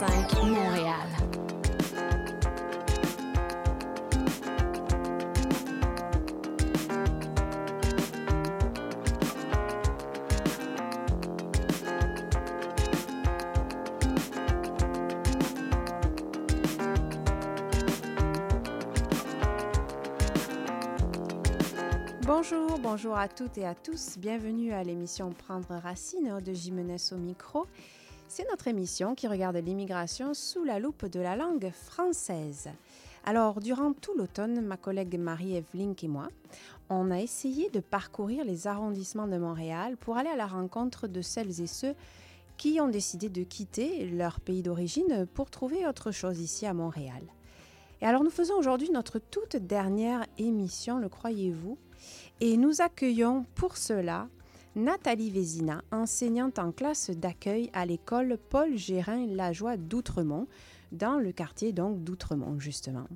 105 Montréal. Bonjour, bonjour à toutes et à tous. Bienvenue à l'émission Prendre Racine de Jimenez au micro. C'est notre émission qui regarde l'immigration sous la loupe de la langue française. Alors, durant tout l'automne, ma collègue Marie-Ève Link et moi, on a essayé de parcourir les arrondissements de Montréal pour aller à la rencontre de celles et ceux qui ont décidé de quitter leur pays d'origine pour trouver autre chose ici à Montréal. Et alors, nous faisons aujourd'hui notre toute dernière émission, le croyez-vous, et nous accueillons pour cela Nathalie Vézina, enseignante en classe d'accueil à l'école Paul Gérin Lajoie d'Outremont, dans le quartier d'Outremont justement.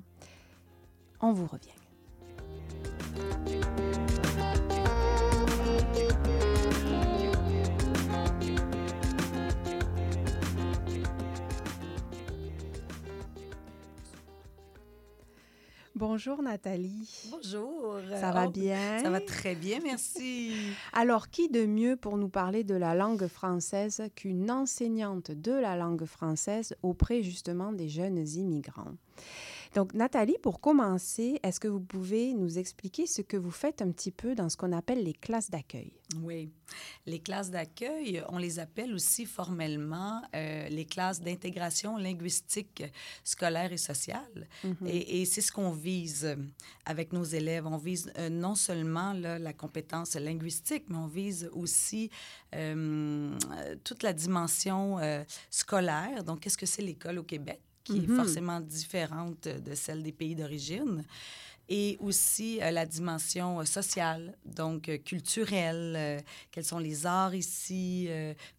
On vous revient. Bonjour Nathalie. Bonjour. Ça va Oh, bien? Ça va très bien, merci. Alors, qui de mieux pour nous parler de la langue française qu'une enseignante de la langue française auprès justement des jeunes immigrants? Donc, Nathalie, pour commencer, est-ce que vous pouvez nous expliquer ce que vous faites un petit peu dans ce qu'on appelle les classes d'accueil? Oui. Les classes d'accueil, on les appelle aussi formellement euh, les classes d'intégration linguistique scolaire et sociale. Et, et c'est ce qu'on vise avec nos élèves. On vise euh, non seulement là, la compétence linguistique, mais on vise aussi euh, toute la dimension scolaire. Donc, qu'est-ce que c'est l'école au Québec? Qui est forcément différente de celle des pays d'origine. Et aussi euh, la dimension euh, sociale, donc euh, culturelle, quels sont les arts ici,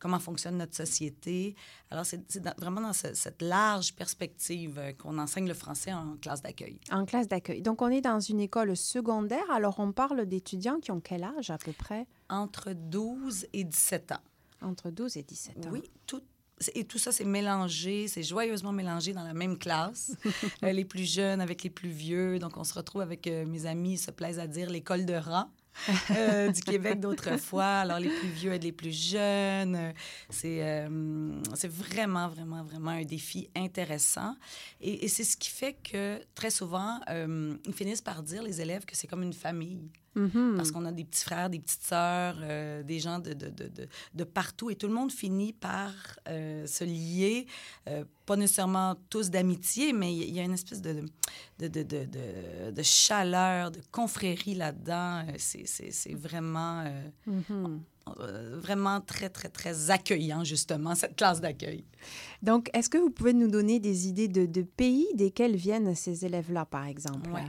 comment fonctionne notre société. Alors, c'est vraiment dans ce- cette large perspective qu'on enseigne le français en classe d'accueil. En classe d'accueil. Donc, on est dans une école secondaire. Alors, on parle d'étudiants qui ont quel âge à peu près? Entre 12 et 17 ans. Entre 12 et 17 ans. Oui, tout. Et tout ça, c'est mélangé, c'est joyeusement mélangé dans la même classe. Euh, les plus jeunes avec les plus vieux. Donc, on se retrouve avec euh, mes amis, ils se plaisent à dire l'école de rang. euh, du Québec d'autrefois. Alors, les plus vieux et les plus jeunes. C'est euh, vraiment, vraiment, vraiment un défi intéressant. Et, et c'est ce qui fait que très souvent, euh, ils finissent par dire, les élèves, que c'est comme une famille. Mhm. Parce qu'on a des petits frères, des petites sœurs, euh, des gens de, de, de, de, de partout. Et tout le monde finit par euh, se lier, euh, pas nécessairement tous d'amitié, mais il y a une espèce de, de, de, de, de, de chaleur, de confrérie là-dedans. C'est vraiment, Mhm. euh, vraiment très, très, très accueillant, justement, cette classe d'accueil. Donc, est-ce que vous pouvez nous donner des idées de, de pays desquels viennent ces élèves-là, par exemple? Ouais.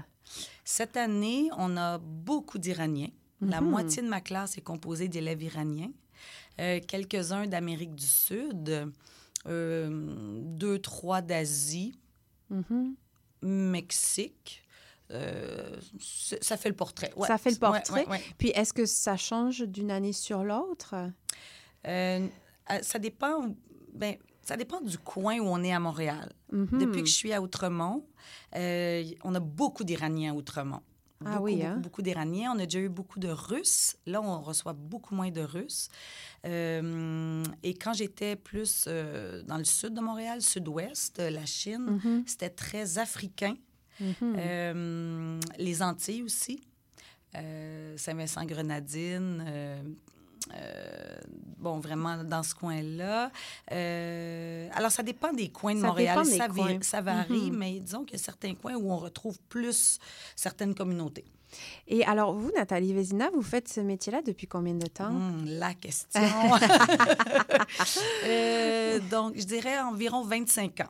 Cette année, on a beaucoup d'Iraniens. La Mhm. moitié de ma classe est composée d'élèves iraniens. Euh, Quelques-uns d'Amérique du Sud, euh, deux, trois d'Asie, Mhm. Mexique. Euh, ça fait le portrait. Ouais. Ça fait le portrait. ouais, ouais. Puis, est-ce que ça change d'une année sur l'autre? Ça dépend. Ben, ça dépend du coin où on est à Montréal. Mhm. Depuis que je suis à Outremont, euh, on a beaucoup d'Iraniens à Outremont. Ah oui, beaucoup, hein? beaucoup d'Iraniens. On a déjà eu beaucoup de Russes. Là, on reçoit beaucoup moins de Russes. Euh, et quand j'étais plus euh, dans le sud de Montréal, sud-ouest, la Chine, Mhm. c'était très africain. Mhm. Euh, les Antilles aussi. Saint-Vincent-Grenadine. Euh, bon, vraiment dans ce coin-là. Euh, alors, ça dépend des coins de Ça Montréal. ça, vi- coins. ça varie, Mhm. mais disons qu'il y a certains coins où on retrouve plus certaines communautés. Et alors, vous, Nathalie Vézina, vous faites ce métier-là depuis combien de temps? Hum, la question. Euh, donc, je dirais environ 25 ans.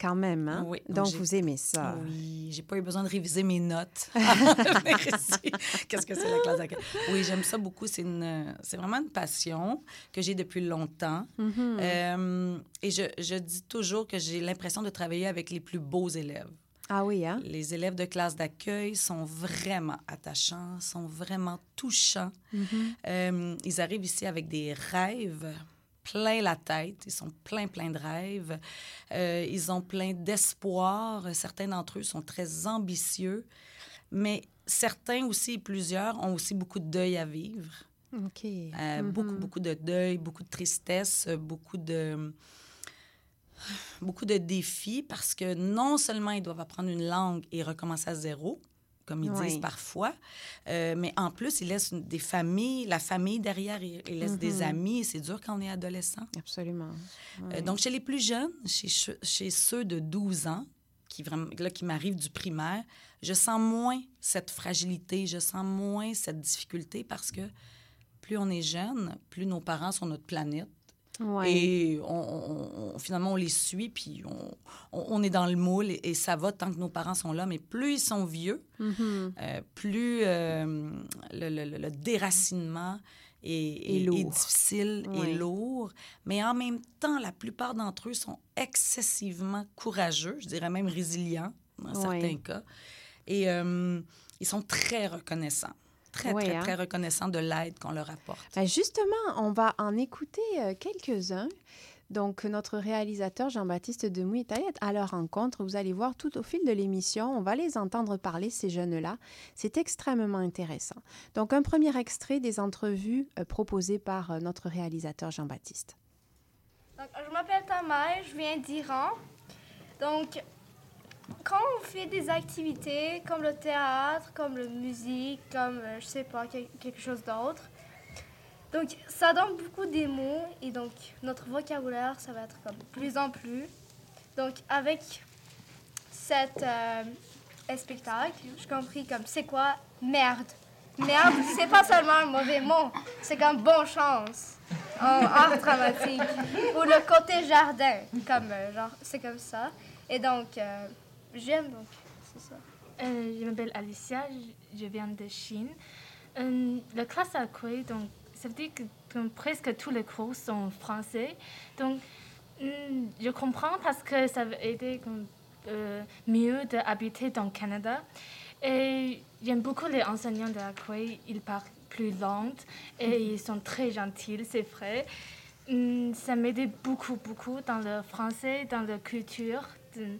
Quand même, hein? Oui, donc vous aimez ça. Oui, j'ai pas eu besoin de réviser mes notes. Qu'est-ce que c'est la classe d'accueil? Oui, j'aime ça beaucoup. C'est une, vraiment une passion que j'ai depuis longtemps. Mhm. Euh, et je, je dis toujours que j'ai l'impression de travailler avec les plus beaux élèves. Ah oui, hein? Les élèves de classe d'accueil sont vraiment attachants, sont vraiment touchants. Mhm. Euh, ils arrivent ici avec des rêves plein la tête, ils sont plein, plein de rêves, euh, ils ont plein d'espoir. Certains d'entre eux sont très ambitieux, mais certains aussi, plusieurs, ont aussi beaucoup de deuil à vivre. OK. Euh, Beaucoup, Mhm. beaucoup de deuil, beaucoup de tristesse, beaucoup de beaucoup de défis parce que non seulement ils doivent apprendre une langue et recommencer à zéro, comme ils Oui. disent parfois, euh, mais en plus, ils laissent des familles, la famille derrière, ils, ils laissent des Mhm. amis et c'est dur quand on est adolescent. Absolument. Euh, donc, chez les plus jeunes, chez, che- chez ceux de 12 ans, qui, vraiment, là, qui m'arrivent du primaire, je sens moins cette fragilité, je sens moins cette difficulté parce que plus on est jeune, plus nos parents sont notre planète. Ouais. Et on, on- on- finalement, on les suit, puis on, on- est dans le moule et, et ça va tant que nos parents sont là. Mais plus ils sont vieux, Mhm. euh, plus euh, le, le- le- le déracinement est, Et est- est lourd. difficile et lourd. Mais en même temps, la plupart d'entre eux sont excessivement courageux, je dirais même résilients dans certains cas. Et euh, ils sont très reconnaissants. Très, Oui, très, hein. très reconnaissants de l'aide qu'on leur apporte. Ben, justement, on va en écouter euh, quelques-uns. Donc, notre réalisateur Jean-Baptiste Demouy est allé à leur rencontre. Vous allez voir tout au fil de l'émission, on va les entendre parler, ces jeunes-là. C'est extrêmement intéressant. Donc, un premier extrait des entrevues euh, proposées par euh, notre réalisateur Jean-Baptiste. Je m'appelle Tamay, je viens d'Iran. Donc, quand on fait des activités comme le théâtre, comme la musique, comme, euh, je sais pas, quel- quelque chose d'autre, donc ça donne beaucoup des mots et donc notre vocabulaire, ça va être comme plus en plus. Donc, avec cet euh, spectacle, j'ai compris comme c'est quoi merde. Merde, c'est pas seulement un mauvais mot, c'est comme bonne chance en art dramatique. Ou le côté jardin, comme euh, genre, c'est comme ça. Et donc, euh, j'aime donc, c'est ça. Euh, je m'appelle Alicia, je, viens de Chine. Euh, la classe accueil, donc, ça veut dire que presque tous les cours sont français. Donc, hum, je comprends parce que ça va aider comme, euh, mieux d'habiter dans le Canada. Et j'aime beaucoup les enseignants de l'accueil. Ils parlent plus lent et ils sont très gentils, c'est vrai. Hum, Ça m'aide beaucoup, beaucoup dans le français, dans la culture. de-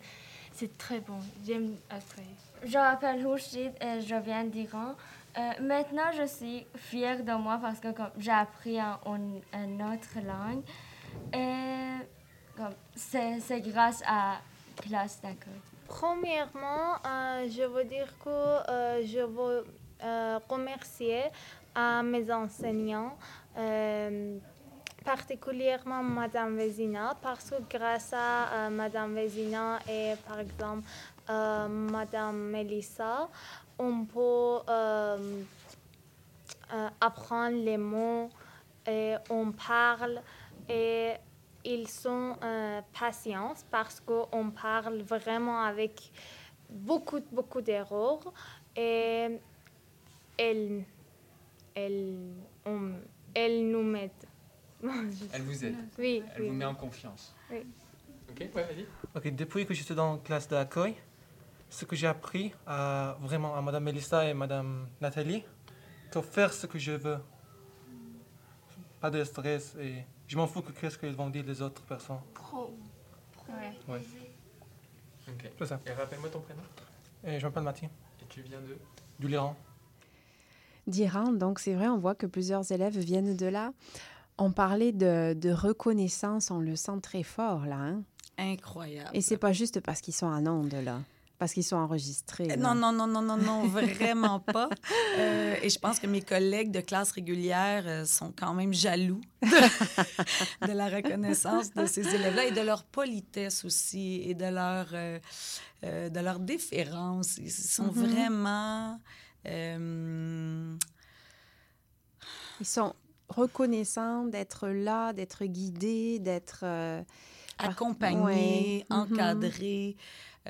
C'est très bon. J'aime l'accueil. Je m'appelle Houchid et je viens d'Iran. Euh, maintenant, je suis fière de moi parce que comme, j'ai appris un- une, une autre langue. Et comme, c'est, c'est grâce à classe d'accueil. Premièrement, euh, je veux dire que euh, je veux euh, remercier à mes enseignants, euh, particulièrement Madame Vézina, parce que grâce à euh, Madame Vézina et par exemple euh, Madame Melissa, on peut euh, euh, apprendre les mots et on parle et ils sont euh, patients parce qu'on parle vraiment avec beaucoup, beaucoup d'erreurs et elles, elles, on- elles nous mettent. Elle vous aide. oui, Elle oui. vous met en confiance. Oui. Ok, ouais, vas-y. Ok, depuis que j'étais dans la classe d'accueil, ce que j'ai appris à, vraiment à Madame Melissa et Madame Nathalie, que faire ce que je veux. Pas de stress et je m'en fous que qu'est-ce qu'ils vont dire les autres personnes. Ouais, Ok. c'est ça. Et rappelle-moi ton prénom. Et je m'appelle Mathieu, Et tu viens de. du Liran. D'Iran, donc c'est vrai, on voit que plusieurs élèves viennent de là. On parlait de, de reconnaissance, on le sent très fort là. hein. Incroyable. Et c'est pas juste parce qu'ils sont en onde là, parce qu'ils sont enregistrés. Là. Non, non, non, non, non, non, vraiment pas. Euh, et je pense que mes collègues de classe régulière euh, sont quand même jaloux de, de la reconnaissance de ces élèves-là et de leur politesse aussi et de leur, euh, euh, de leur déférence. Ils sont Mhm. vraiment... Ils sont reconnaissants d'être là, d'être guidés, d'être. euh, Par- Ouais. Mhm.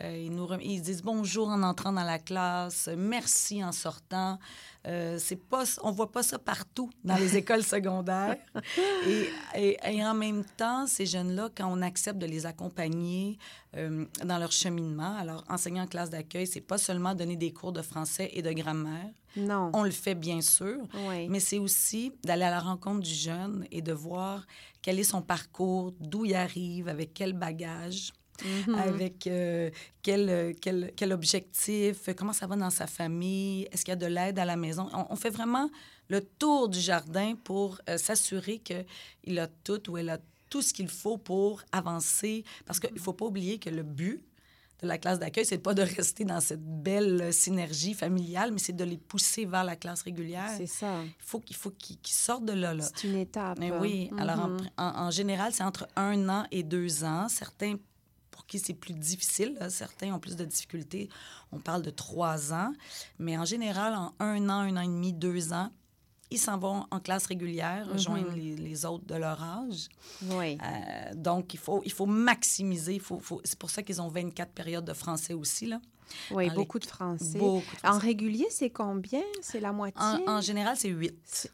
Euh, ils, nous rem- ils disent bonjour en entrant dans la classe, merci en sortant. Euh, c'est pas, on voit pas ça partout dans les écoles secondaires. Et, et- et en même temps, ces jeunes-là, quand on accepte de les accompagner euh, dans leur cheminement, alors enseigner en classe d'accueil, c'est pas seulement donner des cours de français et de grammaire. Non. On le fait bien sûr, Oui. mais c'est aussi d'aller à la rencontre du jeune et de voir quel est son parcours, d'où il arrive, avec quel bagage, Mhm. avec euh, quel, euh, quel, quel objectif, comment ça va dans sa famille, est-ce qu'il y a de l'aide à la maison? On, on fait vraiment le tour du jardin pour euh, s'assurer qu'il a tout ou elle a tout ce qu'il faut pour avancer. Parce qu'il ne faut pas oublier que le but de la classe d'accueil, c'est pas de rester dans cette belle euh, synergie familiale, mais c'est de les pousser vers la classe régulière. C'est ça. Il faut, qu'il faut qu'ils sortent de là. là. C'est une étape. Mais oui, alors en, Mhm. en- en général, c'est entre un an et deux ans. Certains, qui c'est plus difficile, là, certains ont plus de difficultés. On parle de trois ans. Mais en général, en un an, un an et demi, deux ans, ils s'en vont en classe régulière, Mhm. rejoindre les, les autres de leur âge. Oui. Euh, donc, il faut, il faut maximiser. il faut, faut- C'est pour ça qu'ils ont 24 périodes de français aussi. Là. Oui, dans les- beaucoup de français. Beaucoup de En régulier, c'est combien? C'est la moitié? En, en général, c'est huit.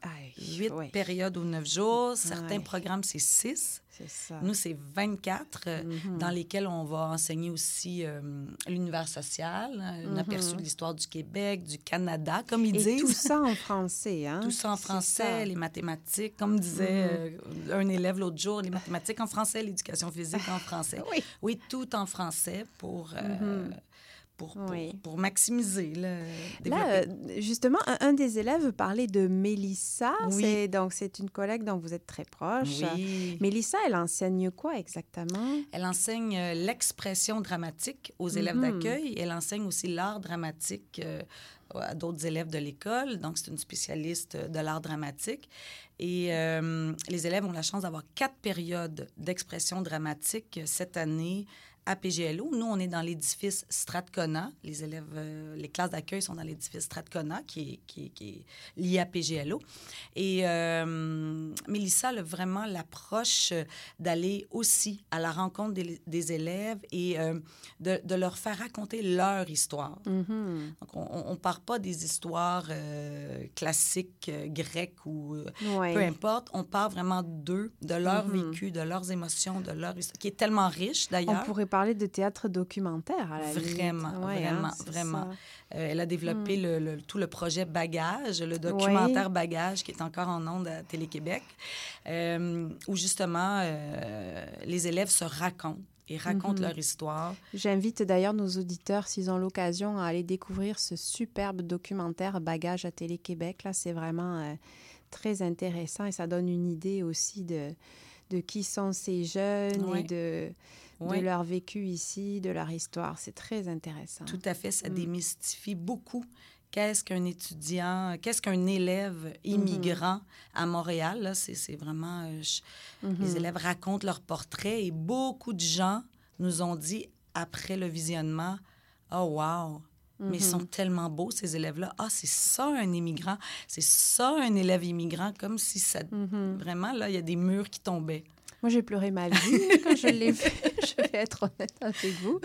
Huit ouais, périodes ou neuf jours. Certains Ouais. programmes, c'est six. Ça. Nous, c'est 24 euh, Mhm. dans lesquels on va enseigner aussi euh, l'univers social, euh, un aperçu de l'histoire du Québec, du Canada, comme ils Mhm. Et disent. tout ça en français, hein? Tout ça en français, ça. Mhm. les mathématiques, comme disait euh, un élève l'autre jour, les mathématiques en français, l'éducation physique en français. Oui. Oui, tout en français pour, pour, pour, Oui. pour maximiser Là, développer. euh, justement, un, un des élèves parlait de Mélissa. Oui. C'est, donc, c'est une collègue dont vous êtes très proche. oui. Mélissa, elle enseigne quoi exactement? Elle enseigne euh, l'expression dramatique aux élèves Mhm. d'accueil. Elle enseigne aussi l'art dramatique euh, à d'autres élèves de l'école. Donc, c'est une spécialiste de l'art dramatique. Et euh, les élèves ont la chance d'avoir quatre périodes d'expression dramatique cette année à PGLO. Nous, on est dans l'édifice Stratcona. Les élèves, euh, les classes d'accueil sont dans l'édifice Stratcona, qui est, qui, est- qui est lié à PGLO. Et euh, Mélissa a vraiment l'approche d'aller aussi à la rencontre des, des élèves et euh, de, de leur faire raconter leur histoire. Mhm. Donc, on ne part pas des histoires euh, classiques grecques ou Ouais. peu importe. On part vraiment d'eux, de leur Mhm. vécu, de leurs émotions, de leur histoire, qui est tellement riche On d'ailleurs. pourrait parler de théâtre documentaire à la. Vraiment, Ouais, vraiment, hein, vraiment. ça. Euh, elle a Mm. développé le, le- tout le projet Bagage, le documentaire Bagage qui est encore en ondes à Télé-Québec, euh, où justement euh, les élèves se racontent et racontent Mhm. leur histoire. J'invite d'ailleurs nos auditeurs, s'ils ont l'occasion, à aller découvrir ce superbe documentaire Bagage à Télé-Québec. Là, c'est vraiment très intéressant et ça donne une idée aussi de, de qui sont ces jeunes et Oui. de, Oui. de leur vécu ici, de leur histoire. C'est très intéressant. Tout à fait, ça Mm. démystifie beaucoup. Qu'est-ce qu'un étudiant, qu'est-ce qu'un élève immigrant à Montréal? C'est, vraiment... euh, je- Mhm. Les élèves racontent leur portrait et beaucoup de gens nous ont dit, après le visionnement, « Oh, wow! Mais ils Mhm. sont tellement beaux, ces élèves-là. Ah, c'est ça un immigrant. C'est ça un élève immigrant. Comme si ça... Mhm. Vraiment, là, il y a des murs qui tombaient. Moi, j'ai pleuré ma vie quand je l'ai vu. je vais être honnête avec vous.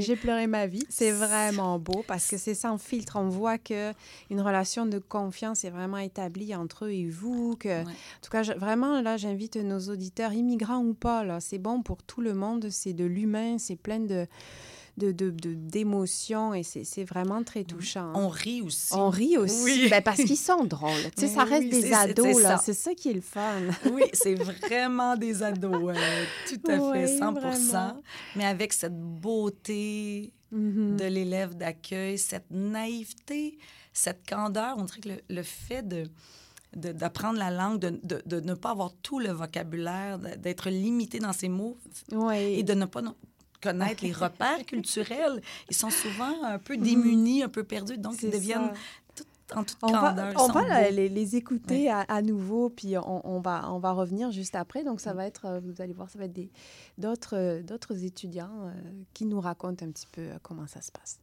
J'ai pleuré ma vie. C'est vraiment beau parce que c'est sans filtre. On voit que une relation de confiance est vraiment établie entre eux et vous. Que, Ouais. En tout cas, je- vraiment, là, j'invite nos auditeurs, immigrants ou pas, là, c'est bon pour tout le monde. C'est de l'humain, c'est plein de de, d'émotions et c'est, c'est vraiment très touchant. On rit aussi. On rit aussi, Oui. ben, parce qu'ils sont drôles. Tu sais, ça reste oui, des c'est- ados, c'est là. ça. C'est ça qui est le fun. Oui, c'est vraiment des ados, euh, tout à Oui, fait, 100 vraiment. Mais avec cette beauté Mhm. de l'élève d'accueil, cette naïveté, cette candeur, on dirait que le, le fait de de- d'apprendre la langue, de, de- de ne pas avoir tout le vocabulaire, d'être limité dans ses mots Oui. et de ne pas connaître les repères culturels. Ils sont souvent un peu démunis, un peu perdus, donc ils deviennent tout- en toute On va, candeur. on va beaux. les, les écouter à, à nouveau, puis on, on va, on va revenir juste après. Donc, Mm. ça va être, euh, vous allez voir, ça va être d'autres euh, d'autres étudiants euh, qui nous racontent un petit peu euh, comment ça se passe.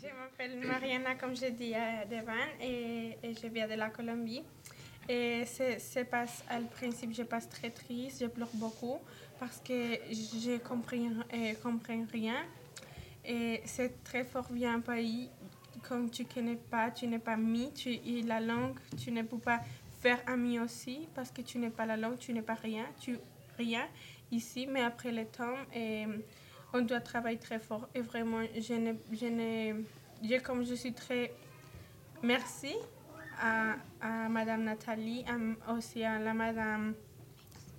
Je m'appelle Mariana, comme je dis à devant, et, et je viens de la Colombie. Et c'est, c'est pas, à le principe, je passe très triste, je pleure beaucoup parce que je comprends, euh, comprends rien. Et c'est très fort via un pays comme tu connais pas, tu n'es pas mis, tu, et la langue, tu ne peux pas faire ami aussi parce que tu n'es pas la langue, tu n'es pas rien, tu rien ici. Mais après le temps, et, on doit travailler très fort. Et vraiment, je n'ai, je n'ai, je- comme je suis très merci à, à Madame Nathalie, aussi à la Madame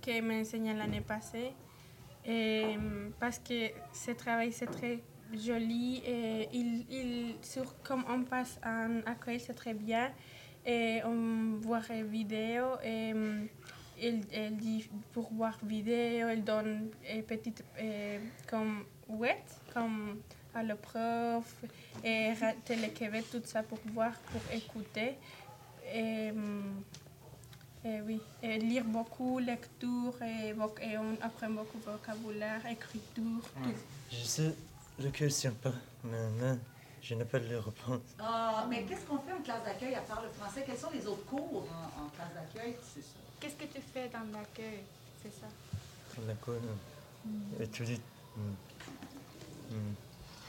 qui m'a enseigné l'année passée. Et, parce que ce travail, c'est très joli et il, il, sur, comme on passe en accueil, c'est très bien. Et on voit les vidéos et il, elle dit pour voir vidéo, elle donne une petite euh, comme ouais, comme à le prof et télé-Québec, tout ça pour voir, pour écouter. Et, et oui, et lire beaucoup, lecture, et, on apprend beaucoup vocabulaire, écriture, tout. Je sais le question pas, mais je n'ai pas le réponse. Ah, mais qu'est-ce qu'on fait en classe d'accueil à part le français? Quels sont les autres cours en, en classe d'accueil? Qu'est-ce que tu fais dans l'accueil? C'est ça. A quoi, là? Étudier. hmm, hmm,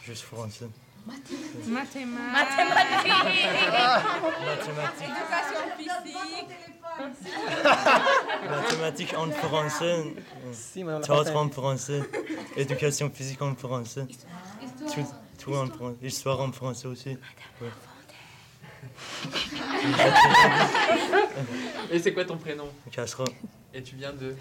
Juste français. Mathématiques. Mathématiques. Éducation physique. Mathématiques en français. Si, Théâtre en français. Éducation physique en français. Tout, tout en français. Histoire en français aussi. Ouais. Et c'est quoi ton prénom? Casserole. Et tu viens de,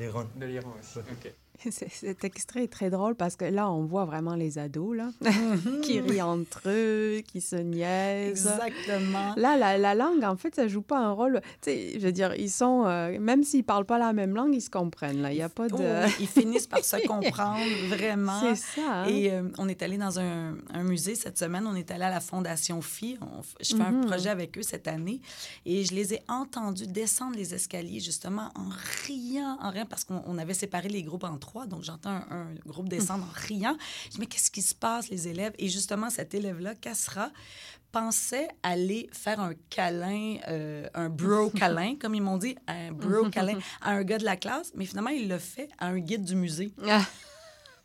L'Iran. de l'Iran aussi. Ok. Cet extrait est très drôle parce que là, on voit vraiment les ados là, qui rient entre eux, qui se niaisent. Exactement. Là, la, la langue, en fait, ça joue pas un rôle. Tu sais, je veux dire, ils sont, euh, même s'ils parlent pas la même langue, ils se comprennent. Là, il y a pas de. Oh, ils finissent par se comprendre vraiment. C'est ça. hein? Et euh, on est allé dans un, un musée cette semaine. On est allé à la Fondation Phi. On je fais un Mhm. projet avec eux cette année. Et je les ai entendus descendre les escaliers, justement, en riant, en riant, parce qu'on on avait séparé les groupes en trois. Donc, j'entends un, un groupe descendre en riant. Je dis, mais qu'est-ce qui se passe, les élèves? Et justement, cet élève-là, Kassra, pensait aller faire un câlin, euh, un bro câlin, comme ils m'ont dit, un bro câlin à un gars de la classe, mais finalement, il l'a fait à un guide du musée.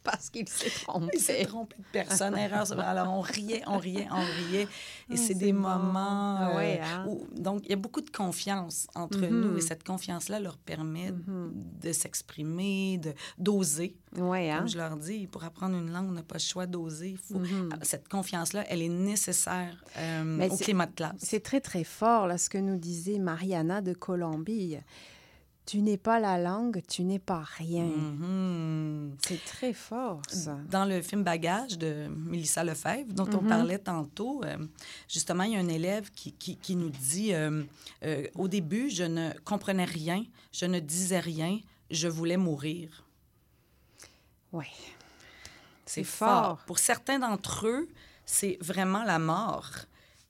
Ah, parce qu'il s'est trompé. Il s'est trompé de personne, erreur. Alors, on riait, on riait, on riait. Et Ah, c'est des bon. moments... Ah euh, ouais, hein? où- donc, il y a beaucoup de confiance entre Mhm. nous et cette confiance-là leur permet Mhm. de s'exprimer, d'oser. Ouais, hein? Comme je leur dis, pour apprendre une langue, on n'a pas le choix d'oser. Faut- Mhm. Cette confiance-là, elle est nécessaire euh, au climat de classe. C'est très, très fort, là, ce que nous disait Mariana de Colombie. Tu n'es pas la langue, tu n'es pas rien. Mhm. C'est très fort, ça. Dans le film Bagage de Mélissa Lefebvre, dont on Mhm. parlait tantôt, euh, justement, il y a un élève qui, qui, qui nous dit euh, euh, Au début, je ne comprenais rien, je ne disais rien, je voulais mourir. Oui. C'est C'est fort. fort. Pour certains d'entre eux, c'est vraiment la mort.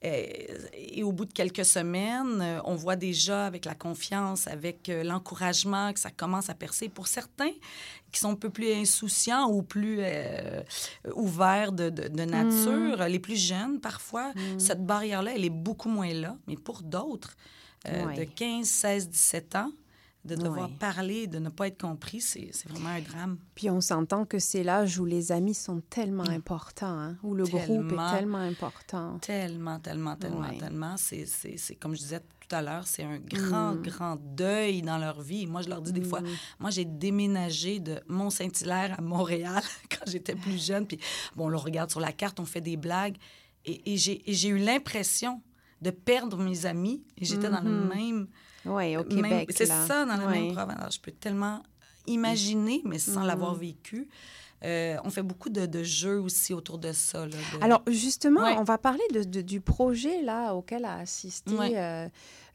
Et, et au bout de quelques semaines, euh, on voit déjà avec la confiance, avec euh, l'encouragement que ça commence à percer. Pour certains qui sont un peu plus insouciants ou plus euh, ouverts de, de- de nature, les plus jeunes parfois, cette barrière-là, elle est beaucoup moins là. Mais pour d'autres, euh, Ouais. de 15, 16, 17 ans, de devoir Ouais. parler, de ne pas être compris, c'est vraiment un drame. Puis on s'entend que c'est l'âge où les amis sont tellement importants, hein, où le groupe est tellement important. Tellement, tellement, tellement, Ouais. tellement. C'est, comme je disais tout à l'heure, c'est un grand, Mm. grand deuil dans leur vie. Moi, je leur dis des fois, moi, j'ai déménagé de Mont-Saint-Hilaire à Montréal quand j'étais plus jeune. Puis, bon, on le regarde sur la carte, on fait des blagues. Et, et j'ai, eu l'impression de perdre mes amis. Et j'étais dans le Mhm. même... Oui, au même- Québec. c'est ça, dans la Ouais. même province. Alors, je peux tellement imaginer, mais sans Mhm. l'avoir vécu. Euh, on fait beaucoup de, de jeux aussi autour de ça. là, de- Alors, justement, Ouais. on va parler de, du projet là, auquel a assisté Ouais. euh,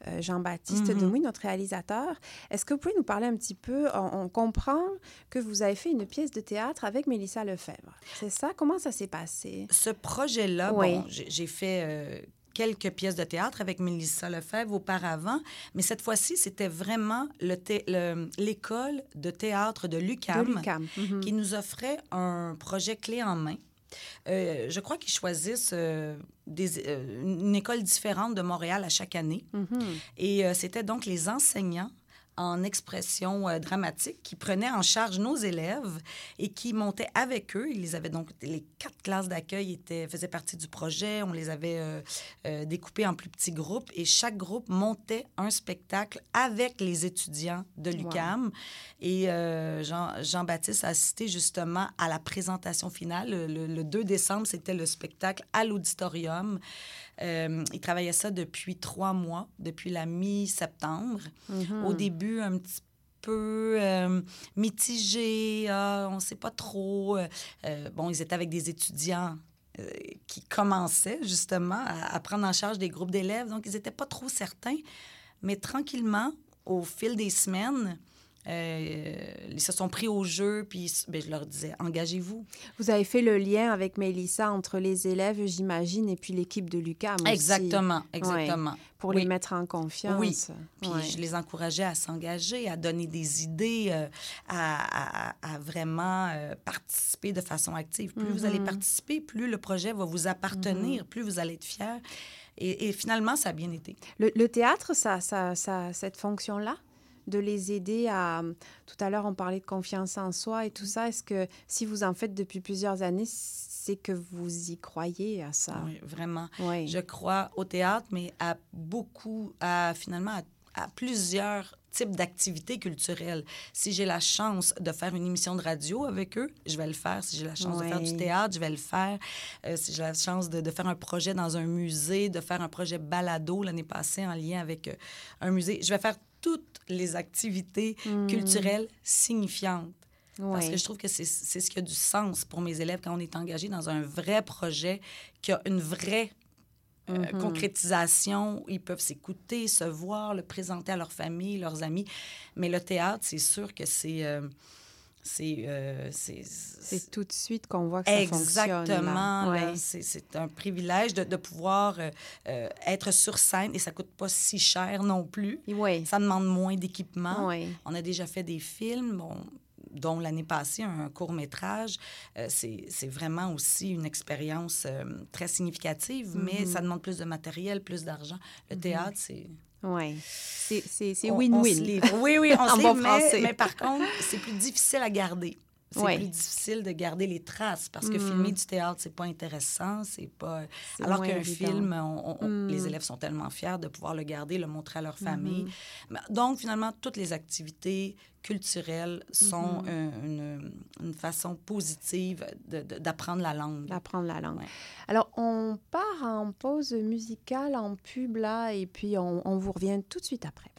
euh, Jean-Baptiste. Demouy, notre réalisateur. Est-ce que vous pouvez nous parler un petit peu? On, on comprend que vous avez fait une pièce de théâtre avec Mélissa Lefebvre. C'est ça? Comment ça s'est passé? Ce projet-là, Oui. bon, j'ai fait euh, quelques pièces de théâtre avec Mélissa Lefebvre auparavant, mais cette fois-ci, c'était vraiment l'école de théâtre de l'UCAM. Mhm. qui nous offrait un projet clé en main. Euh, je crois qu'ils choisissent euh, des, euh, une école différente de Montréal à chaque année. Mhm. Et c'était donc les enseignants en expression euh, dramatique qui prenait en charge nos élèves et qui montait avec eux. Ils les avaient donc les quatre classes d'accueil étaient faisaient partie du projet. On les avait euh, euh, découpés en plus petits groupes et chaque groupe montait un spectacle avec les étudiants de l'UCAM. Et euh, Jean, Jean-Baptiste a assisté justement à la présentation finale. Le, le 2 décembre, c'était le spectacle à l'auditorium. Euh, il travaillait ça depuis trois mois, depuis la mi-septembre. Mhm. Au début, un petit peu euh, mitigé, ah, on ne sait pas trop. Euh, euh, bon, ils étaient avec des étudiants qui commençaient justement à, à prendre en charge des groupes d'élèves, donc ils n'étaient pas trop certains. Mais tranquillement, au fil des semaines, euh, ils se sont pris au jeu, puis ben, je leur disais, engagez-vous. Vous avez fait le lien avec Mélissa entre les élèves, j'imagine, et puis l'équipe de aussi. Exactement, exactement. Pour Oui. les mettre en confiance. Oui. Puis Ouais. je les encourageais à s'engager, à donner des idées, euh, à, à- à vraiment euh, participer de façon active. Plus vous allez Mhm. participer, plus le projet va vous appartenir, plus vous allez être fier. Et, et finalement, ça a bien été. Le, le théâtre, ça, ça, ça cette fonction-là? De les aider à... Tout à l'heure, on parlait de confiance en soi et tout ça. Est-ce que si vous en faites depuis plusieurs années, c'est que vous y croyez à ça? Oui, vraiment. Oui. Je crois au théâtre, mais à beaucoup, à finalement à, à plusieurs types d'activités culturelles. Si j'ai la chance de faire une émission de radio avec eux, je vais le faire. Si j'ai la chance de faire du théâtre, je vais le faire. Euh, si j'ai la chance de, de faire un projet dans un musée, de faire un projet balado l'année passée en lien avec euh, un musée, je vais faire toutes les activités culturelles signifiantes. Parce que je trouve que c'est ce qui a du sens pour mes élèves quand on est engagé dans un vrai projet qui a une vraie euh, Mhm. concrétisation. où Ils peuvent s'écouter, se voir, le présenter à leur famille, leurs amis. Mais le théâtre, c'est sûr que c'est... euh, c'est euh, c'est- C'est tout de suite qu'on voit que ça fonctionne. Exactement. là. Ouais. C'est c'est un privilège de, de pouvoir euh, euh, être sur scène et ça coûte pas si cher non plus. Ça demande moins d'équipement. On a déjà fait des films, bon, dont l'année passée, un court métrage. Euh, c'est c'est vraiment aussi une expérience euh, très significative, Mm-hmm. mais ça demande plus de matériel, plus d'argent. Le théâtre, c'est... Oui. C'est- win-win. Oui, oui, on se livre, mais, mais par contre, c'est plus difficile à garder. C'est Ouais. plus difficile de garder les traces parce que Mm. filmer du théâtre, c'est pas intéressant, c'est pas... Alors qu'un film, on- on- on- Mm. les élèves sont tellement fiers de pouvoir le garder, le montrer à leur Mm-hmm. famille. Donc, finalement, toutes les activités culturelles sont Mm-hmm. une, une façon positive d'apprendre la langue. d'apprendre la langue. Ouais. Alors, on part en pause musicale, en pub, là, et puis on, on vous revient tout de suite après.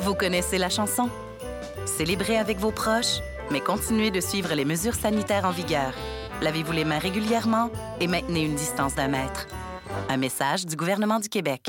Vous connaissez la chanson Célébrez avec vos proches, mais continuez de suivre les mesures sanitaires en vigueur. Lavez-vous les mains régulièrement et maintenez une distance d'un mètre. Un message du gouvernement du Québec.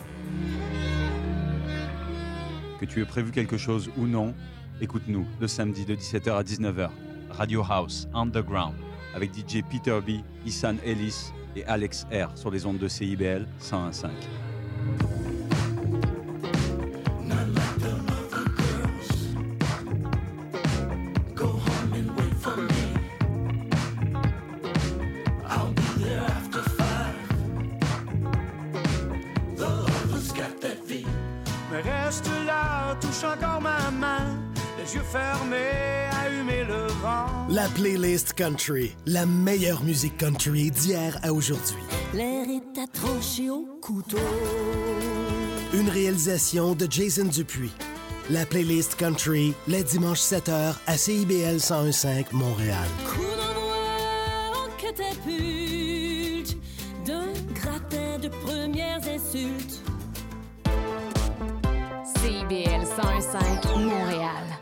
Que tu aies prévu quelque chose ou non, écoute-nous le samedi de 17h à 19h. Radio House Underground avec DJ Peter B, Isan Ellis et Alex R sur les ondes de CIBL 101.5. le vent. La playlist country, la meilleure musique country d'hier à aujourd'hui. L'air est attranché au couteau. Une réalisation de Jason Dupuis. La playlist country, les dimanches 7h à CIBL 1015 Montréal. Coup d'envoi en catapulte d'un gratin de premières insultes. CIBL 101.5 Montréal.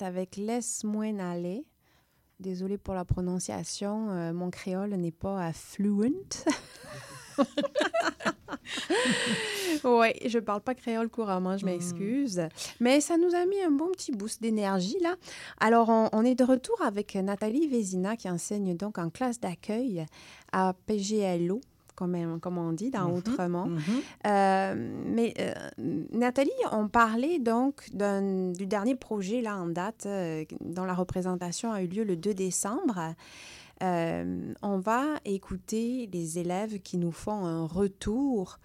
Avec Laisse-moi aller. Désolée pour la prononciation, euh, mon créole n'est pas fluent. oui, je parle pas créole couramment, je m'excuse. Mais ça nous a mis un bon petit boost d'énergie, là. Alors, on, on est de retour avec Nathalie Vézina, qui enseigne donc en classe d'accueil à PGLO, comme, comme on dit dans Mhm, Autrement. mhm. Euh, mais euh, Nathalie, on parlait donc du dernier projet là en date, euh, dont la représentation a eu lieu le 2 décembre. Euh, on va écouter les élèves qui nous font un retour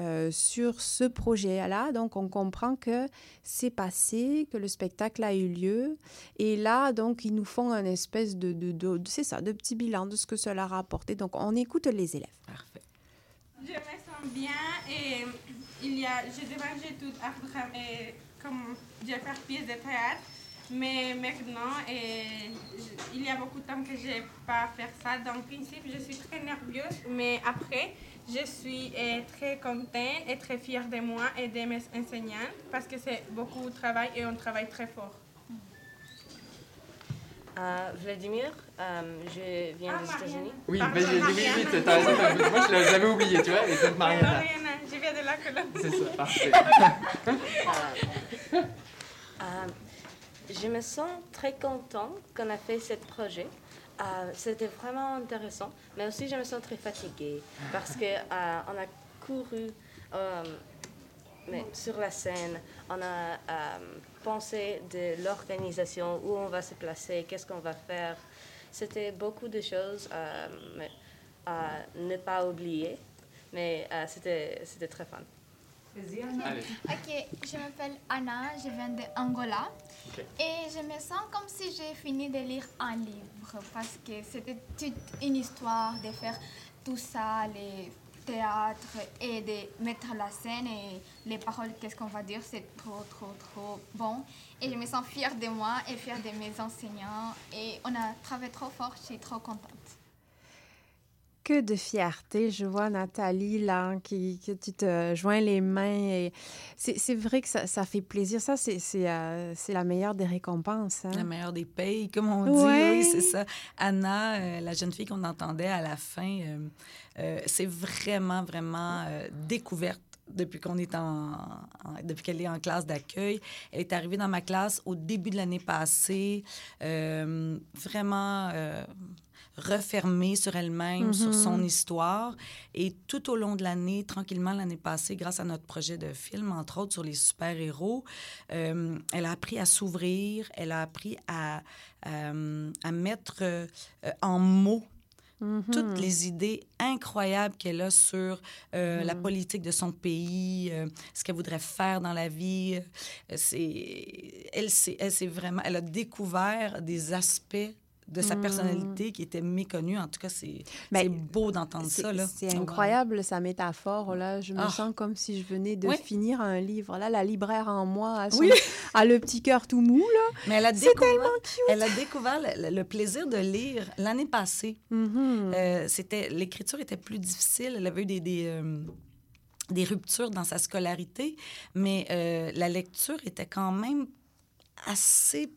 euh, sur ce projet-là. Donc, on comprend que c'est passé, que le spectacle a eu lieu. Et là, donc, ils nous font un espèce de, de, de, de- c'est ça, de petit bilan de ce que cela a apporté. Donc, on écoute les élèves. Parfait. Je me sens bien et il y a, j'ai demandé tout à programme et comme je vais faire pièce de théâtre, mais maintenant et, je- il y a beaucoup de temps que je n'ai pas fait ça. Dans le principe, je suis très nerveuse, mais après, je suis euh, très contente et très fière de moi et de mes enseignants parce que c'est beaucoup de travail et on travaille très fort. Euh, Vladimir, euh, je viens Ah, des États-Unis. Oui, Pardon, vas-y, oui, oui, oui, t'as raison. Moi, je l'avais oublié, tu vois, et donc Mariana. Mariana, je viens de la Colombie. C'est ça, parfait. Euh, je me sens très content qu'on a fait ce projet. Euh, C'était vraiment intéressant, mais aussi je me sens très fatiguée parce que euh, on a couru euh, mais sur la scène, on a euh, pensé de l'organisation, où on va se placer, qu'est-ce qu'on va faire. C'était beaucoup de choses euh, mais, à ne pas oublier, mais euh, c'était c'était très fun. Allez. Ok, je m'appelle Anna, je viens d'Angola. Et je me sens comme si j'ai fini de lire un livre parce que c'était toute une histoire de faire tout ça, les théâtres et de mettre la scène et les paroles, qu'est-ce qu'on va dire, c'est trop, trop, trop bon. Et je me sens fière de moi et fière de mes enseignants. Et on a travaillé trop fort, je suis trop contente. Que de fierté. Je vois Nathalie, là, qui, que tu te joins les mains. et C'est c'est vrai que ça, ça fait plaisir. Ça, c'est c'est, euh, c'est la meilleure des récompenses. hein. La meilleure des payes, comme on dit. Ouais. Oui, c'est ça. Anna, euh, la jeune fille qu'on entendait à la fin, euh, c'est vraiment, vraiment découverte depuis qu'on est en, en- depuis qu'elle est en classe d'accueil. Elle est arrivée dans ma classe au début de l'année passée, euh, vraiment euh, refermée sur elle-même, sur son Mhm. histoire. Et tout au long de l'année, tranquillement, l'année passée, grâce à notre projet de film, entre autres sur les super-héros, euh, elle a appris à s'ouvrir, elle a appris à, euh, à mettre euh, en mots toutes Mhm. les idées incroyables qu'elle a sur euh, la politique de son pays, euh, ce qu'elle voudrait faire dans la vie. Euh, C'est, elle, elle, vraiment, elle a découvert des aspects de sa Mhm. personnalité qui étaient méconnus. En tout cas, c'est, Ben, c'est beau d'entendre ça. Là. c'est incroyable, sa métaphore. Là. Je me Ah. sens comme si je venais de Oui. finir un livre. Là, la libraire en moi a, son- Oui. a le petit cœur tout mou. Là. Mais elle a C'est découvert, cute. elle a découvert le, le plaisir de lire l'année passée. Mhm. Euh, c'était l'écriture était plus difficile. Elle avait eu des, des, euh, des ruptures dans sa scolarité, mais euh, la lecture était quand même assez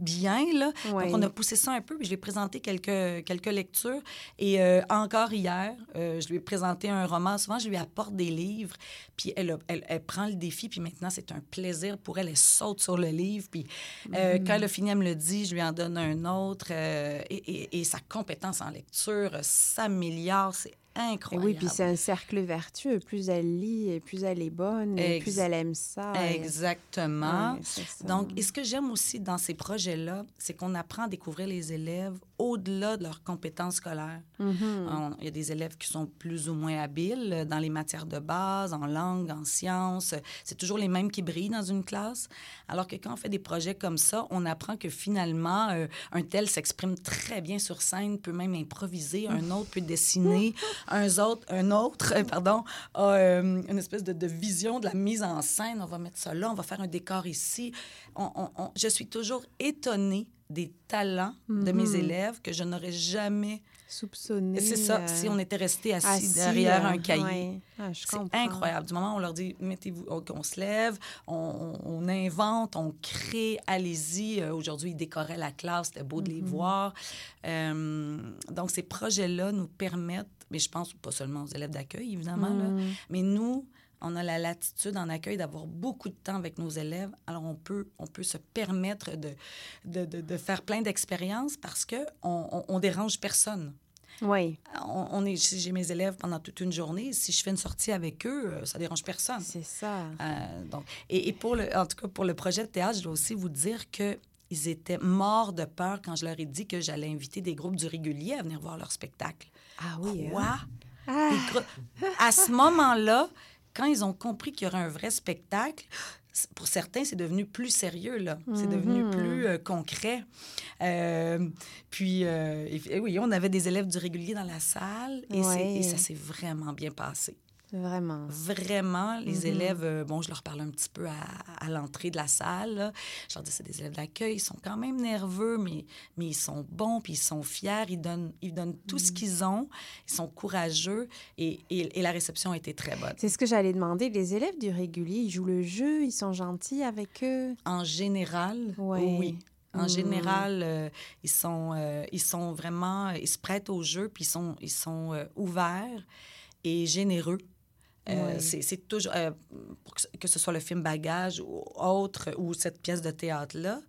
bien là. Donc on a poussé ça un peu, puis je lui ai présenté quelques quelques lectures et euh, encore hier, euh, je lui ai présenté un roman. Souvent je lui apporte des livres, puis elle, a- elle, elle prend le défi, puis maintenant c'est un plaisir pour elle. Elle saute sur le livre, puis euh, Mhm. quand elle a fini, elle me le dit, je lui en donne un autre, et, et- et sa compétence en lecture s'améliore, c'est Et incroyable. oui, puis c'est un cercle vertueux. Plus elle lit, et plus elle est bonne, et Ex- plus elle aime ça. et- Exactement. Ça. Donc, et ce que j'aime aussi dans ces projets-là, c'est qu'on apprend à découvrir les élèves au-delà de leurs compétences scolaires. Mhm. Il y a des élèves qui sont plus ou moins habiles dans les matières de base, en langue, en sciences. C'est toujours les mêmes qui brillent dans une classe. Alors que quand on fait des projets comme ça, on apprend que finalement, euh, un tel s'exprime très bien sur scène, peut même improviser, un autre peut dessiner, un autre, un autre euh, pardon, a euh, une espèce de, de vision de la mise en scène. On va mettre ça là, on va faire un décor ici. On- on- on- je suis toujours étonnée des talents de mes Mhm. élèves que je n'aurais jamais Soupçonné. c'est ça, euh, si on était resté assis, assis, derrière euh, un cahier. ouais. Ah, c'est incroyable. Du moment où on leur dit, mettez-vous, on, se lève, on, invente, on crée, allez-y. Euh, Aujourd'hui, ils décoraient la classe, c'était beau de les Mhm. voir. Euh, donc, ces projets-là nous permettent, mais je pense pas seulement aux élèves d'accueil, évidemment, là, Mhm. mais nous, on a la latitude en accueil d'avoir beaucoup de temps avec nos élèves. Alors, on peut, on peut se permettre de, de, de- de faire plein d'expériences parce qu'on on, on dérange personne. Oui. On, on est, si j'ai mes élèves pendant toute une journée. Si je fais une sortie avec eux, euh, ça dérange personne. C'est ça. Euh, donc, et, et pour le, en tout cas, pour le projet de théâtre, je dois aussi vous dire que ils étaient morts de peur quand je leur ai dit que j'allais inviter des groupes du régulier à venir voir leur spectacle. Ah oui, Quoi? hein? Ah. Des gro- À ce moment-là, quand ils ont compris qu'il y aurait un vrai spectacle, pour certains, c'est devenu plus sérieux, là. C'est devenu Mhm. plus euh, concret. Euh, puis, euh, et- et oui, on avait des élèves du régulier dans la salle et, ça s'est vraiment bien passé. Vraiment. Vraiment, les Mhm. élèves, euh, bon, je leur parle un petit peu à, à l'entrée de la salle. là. Je leur dis, c'est des élèves d'accueil, ils sont quand même nerveux, mais, mais ils sont bons, puis ils sont fiers, ils donnent, ils donnent tout ce qu'ils ont, ils sont courageux, et, et, et la réception a été très bonne. C'est ce que j'allais demander. Les élèves du régulier, ils jouent le jeu, ils sont gentils avec eux? En général, Ouais. oui. En Mm. général, euh, ils, sont, euh, ils sont vraiment, ils se prêtent au jeu, puis ils sont, ils sont euh, ouverts et généreux. Euh, c'est, toujours, euh, pour que, ce- que ce soit le film Bagage ou autre, ou cette pièce de théâtre-là,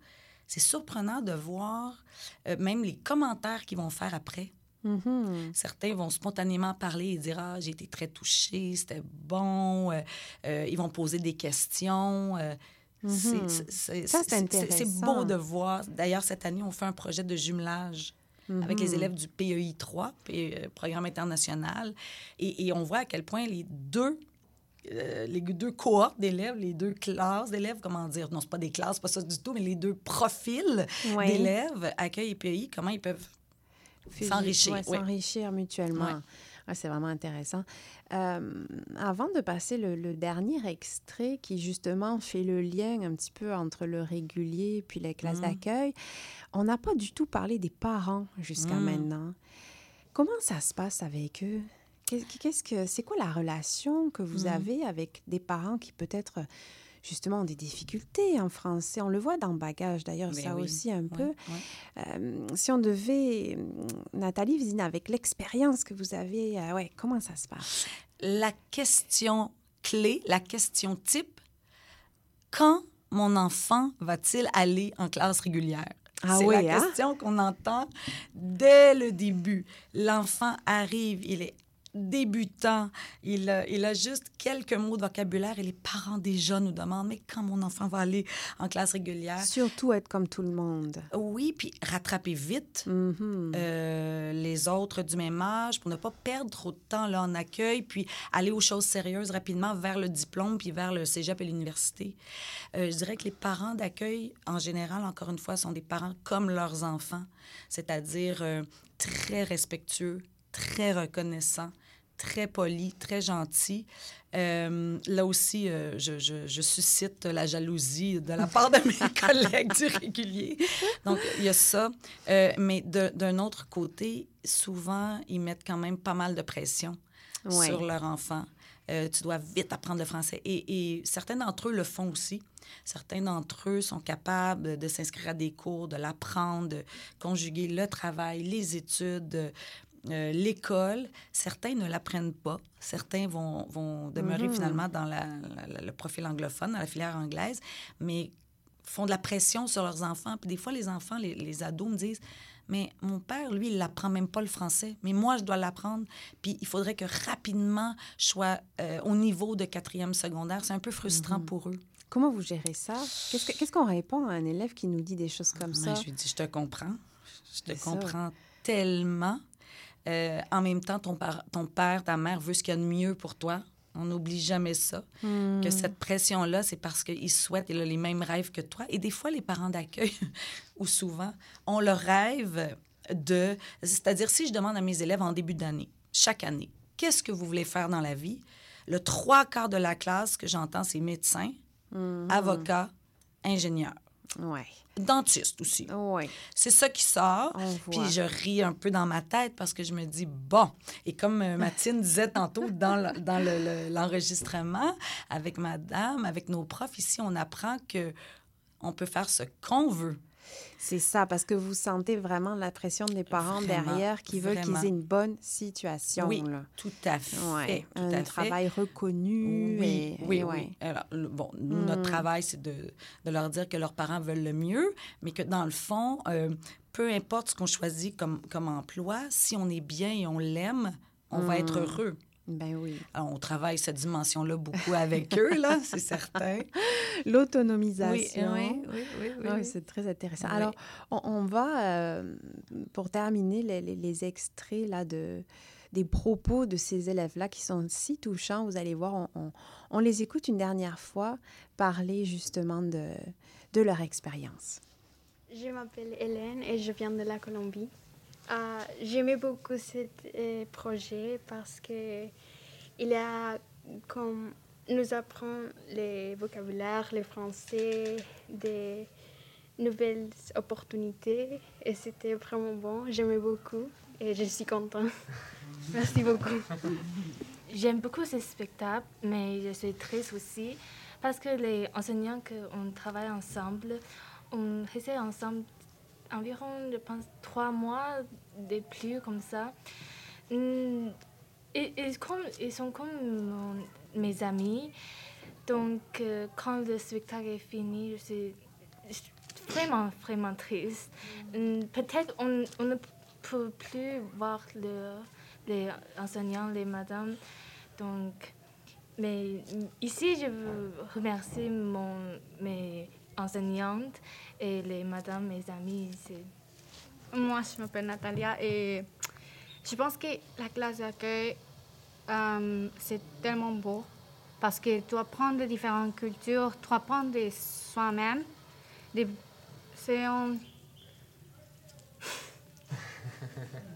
c'est surprenant de voir euh, même les commentaires qu'ils vont faire après. Mhm. Certains vont spontanément parler et dire Ah, j'ai été très touchée, c'était bon. Ils vont poser des questions. C'est- Mhm. c'est- c'est- Ça, c'est c'est- c'est beau de voir. D'ailleurs, cette année, on fait un projet de jumelage avec les Mhm. élèves du PEI 3, P- euh, Programme international. Et, et on voit à quel point les deux euh, les deux cohortes d'élèves, les deux classes d'élèves, comment dire, non, c'est pas des classes, pas ça du tout, mais les deux profils d'élèves, accueil et PEI, comment ils peuvent s'enrichir? Ouais. S'enrichir mutuellement. Ouais. C'est vraiment intéressant. Euh, avant de passer le, le dernier extrait qui justement fait le lien un petit peu entre le régulier puis les classes Mhm. d'accueil, on n'a pas du tout parlé des parents jusqu'à Mhm. maintenant. Comment ça se passe avec eux? Qu'est- Qu'est-ce que c'est quoi la relation que vous Mhm. avez avec des parents qui peut-être justement des difficultés en français? On le voit dans Bagage d'ailleurs, ça oui. aussi un Ouais, peu. ouais. Euh, si on devait, Nathalie Vizine, avec l'expérience que vous avez, euh, ouais, comment ça se passe? La question clé, la question type, quand mon enfant va-t-il aller en classe régulière? Ah C'est oui, la hein? question qu'on entend dès le début. L'enfant arrive, il est débutant, il a, il a juste quelques mots de vocabulaire et les parents déjà nous demandent, mais quand mon enfant va aller en classe régulière? Surtout être comme tout le monde. Oui, puis rattraper vite Mhm. euh, les autres du même âge pour ne pas perdre trop de temps là, en accueil, puis aller aux choses sérieuses rapidement vers le diplôme, puis vers le cégep et l'université. Euh, je dirais que les parents d'accueil, en général, encore une fois, sont des parents comme leurs enfants, c'est-à-dire euh, très respectueux, très reconnaissants, très polis, très gentils. Euh, là aussi, euh, je, je- je suscite la jalousie de la part de mes collègues du régulier. Donc, il y a ça. Euh, mais d'un autre côté, souvent, ils mettent quand même pas mal de pression Ouais. sur leur enfant. Tu dois vite apprendre le français. Et, et certains d'entre eux le font aussi. Certains d'entre eux sont capables de s'inscrire à des cours, de l'apprendre, de conjuguer le travail, les études, euh, l'école. Certains ne l'apprennent pas. Certains vont, vont demeurer Mhm. finalement dans la- la- le profil anglophone, dans la filière anglaise, mais font de la pression sur leurs enfants. Puis des fois, les enfants, les, les ados me disent Mais mon père, lui, il n'apprend même pas le français. Mais moi, je dois l'apprendre. Puis il faudrait que rapidement, je sois euh, au niveau de quatrième secondaire. C'est un peu frustrant Mhm. pour eux. Comment vous gérez ça? Qu'est-ce que- qu'est-ce qu'on répond à un élève qui nous dit des choses comme Ouais, ça? je lui dis, je te comprends. Je te ça. comprends tellement. Euh, en même temps, ton, père, ta mère veut ce qu'il y a de mieux pour toi. On n'oublie jamais ça. Hmm. Que cette pression-là, c'est parce qu'ils souhaitent, il a les mêmes rêves que toi. Et des fois, les parents d'accueil, ou souvent, ont le rêve de... C'est-à-dire, si je demande à mes élèves en début d'année, chaque année, qu'est-ce que vous voulez faire dans la vie? Le trois quarts de la classe que j'entends, c'est médecin, Mhm. avocat, ingénieur. Ouais. Dentiste aussi. C'est ça qui sort. Puis je ris un peu dans ma tête parce que je me dis, bon. Et comme euh, Mathilde disait tantôt dans le- dans le- le- l'enregistrement avec madame, avec nos profs, ici, on apprend que on peut faire ce qu'on veut. C'est ça, parce que vous sentez vraiment la pression des parents Vraiment, derrière qui veulent qu'ils aient une bonne situation. Oui, là. tout à fait. Ouais, tout un à fait. travail reconnu. Oui, et- oui, et oui. ouais. Alors, bon, nous, notre Mm. travail, c'est de, de leur dire que leurs parents veulent le mieux, mais que dans le fond, euh, peu importe ce qu'on choisit comme, comme emploi, si on est bien et on l'aime, on va être Mm. heureux. Ben oui. Alors, on travaille cette dimension-là beaucoup avec eux, là, c'est certain. L'autonomisation. Oui, oui, oui, oui, oui. c'est très intéressant. Oui. Alors, on, on va, euh, pour terminer, les, les- les extraits là, de, des propos de ces élèves-là qui sont si touchants. Vous allez voir, on, on- on les écoute une dernière fois parler justement de, de leur expérience. Je m'appelle Hélène et je viens de la Colombie. Euh, J'aimais beaucoup ce euh, projet parce que il a comme nous apprend les vocabulaires, le français, des nouvelles opportunités et c'était vraiment bon. J'aimais beaucoup et je suis contente. Merci beaucoup. J'aime beaucoup ce spectacle, mais je suis triste aussi parce que les enseignants qu'on travaille ensemble, on restait ensemble environ, je pense, trois mois de plus comme ça. Hmm, Et, ils sont comme mes amis. Donc, euh, quand le spectacle est fini, je suis vraiment, vraiment triste. Hmm, Peut-être on, on ne peut plus voir le, les enseignants, les madames. Donc, mais ici, je veux remercier mon, mes enseignantes et les madames, mes amis. Moi, je m'appelle Natalia et je pense que la classe d'accueil, euh, c'est tellement beau parce que tu apprends de différentes cultures, tu apprends de soi-même. C'est un...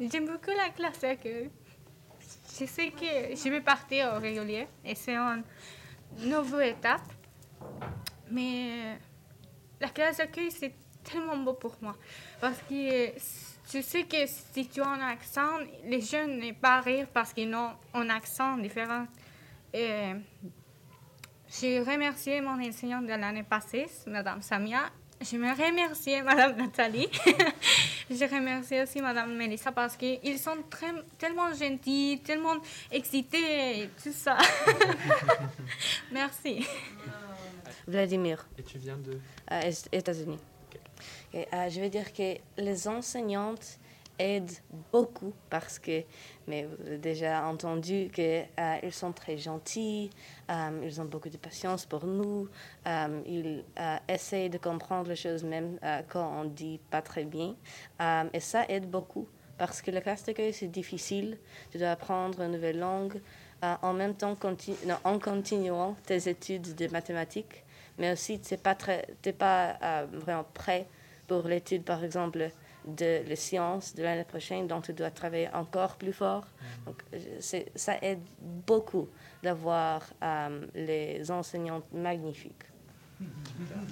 J'aime beaucoup la classe d'accueil. Je sais que je vais partir au régulier et c'est une nouvelle étape. Mais la classe d'accueil, c'est tellement beau pour moi. Parce que je sais que si tu as un accent, les jeunes ne pas rire parce qu'ils ont un accent différent. Et j'ai remercié mon enseignante de l'année passée, Madame Samia. Je me remercie Madame Nathalie. je remercie aussi Madame Melissa parce qu'ils sont très, tellement gentils, tellement excités et tout ça. Merci. Vladimir, Et tu viens de. euh, États-Unis. Ok, euh, je veux dire que les enseignantes aident beaucoup parce que, mais vous avez déjà entendu qu'ils sont très gentils, euh, ils ont beaucoup de patience pour nous, euh, ils euh, essayent de comprendre les choses même euh, quand on dit pas très bien. Euh, et ça aide beaucoup parce que la classe d'accueil, c'est difficile. Tu dois apprendre une nouvelle langue euh, en même temps en continuant tes études de mathématiques mais aussi tu n'es pas, très, pas euh, vraiment prêt pour l'étude, par exemple, de les sciences de l'année prochaine, donc tu dois travailler encore plus fort. Donc, je- c'est- ça aide beaucoup d'avoir euh, les enseignantes magnifiques.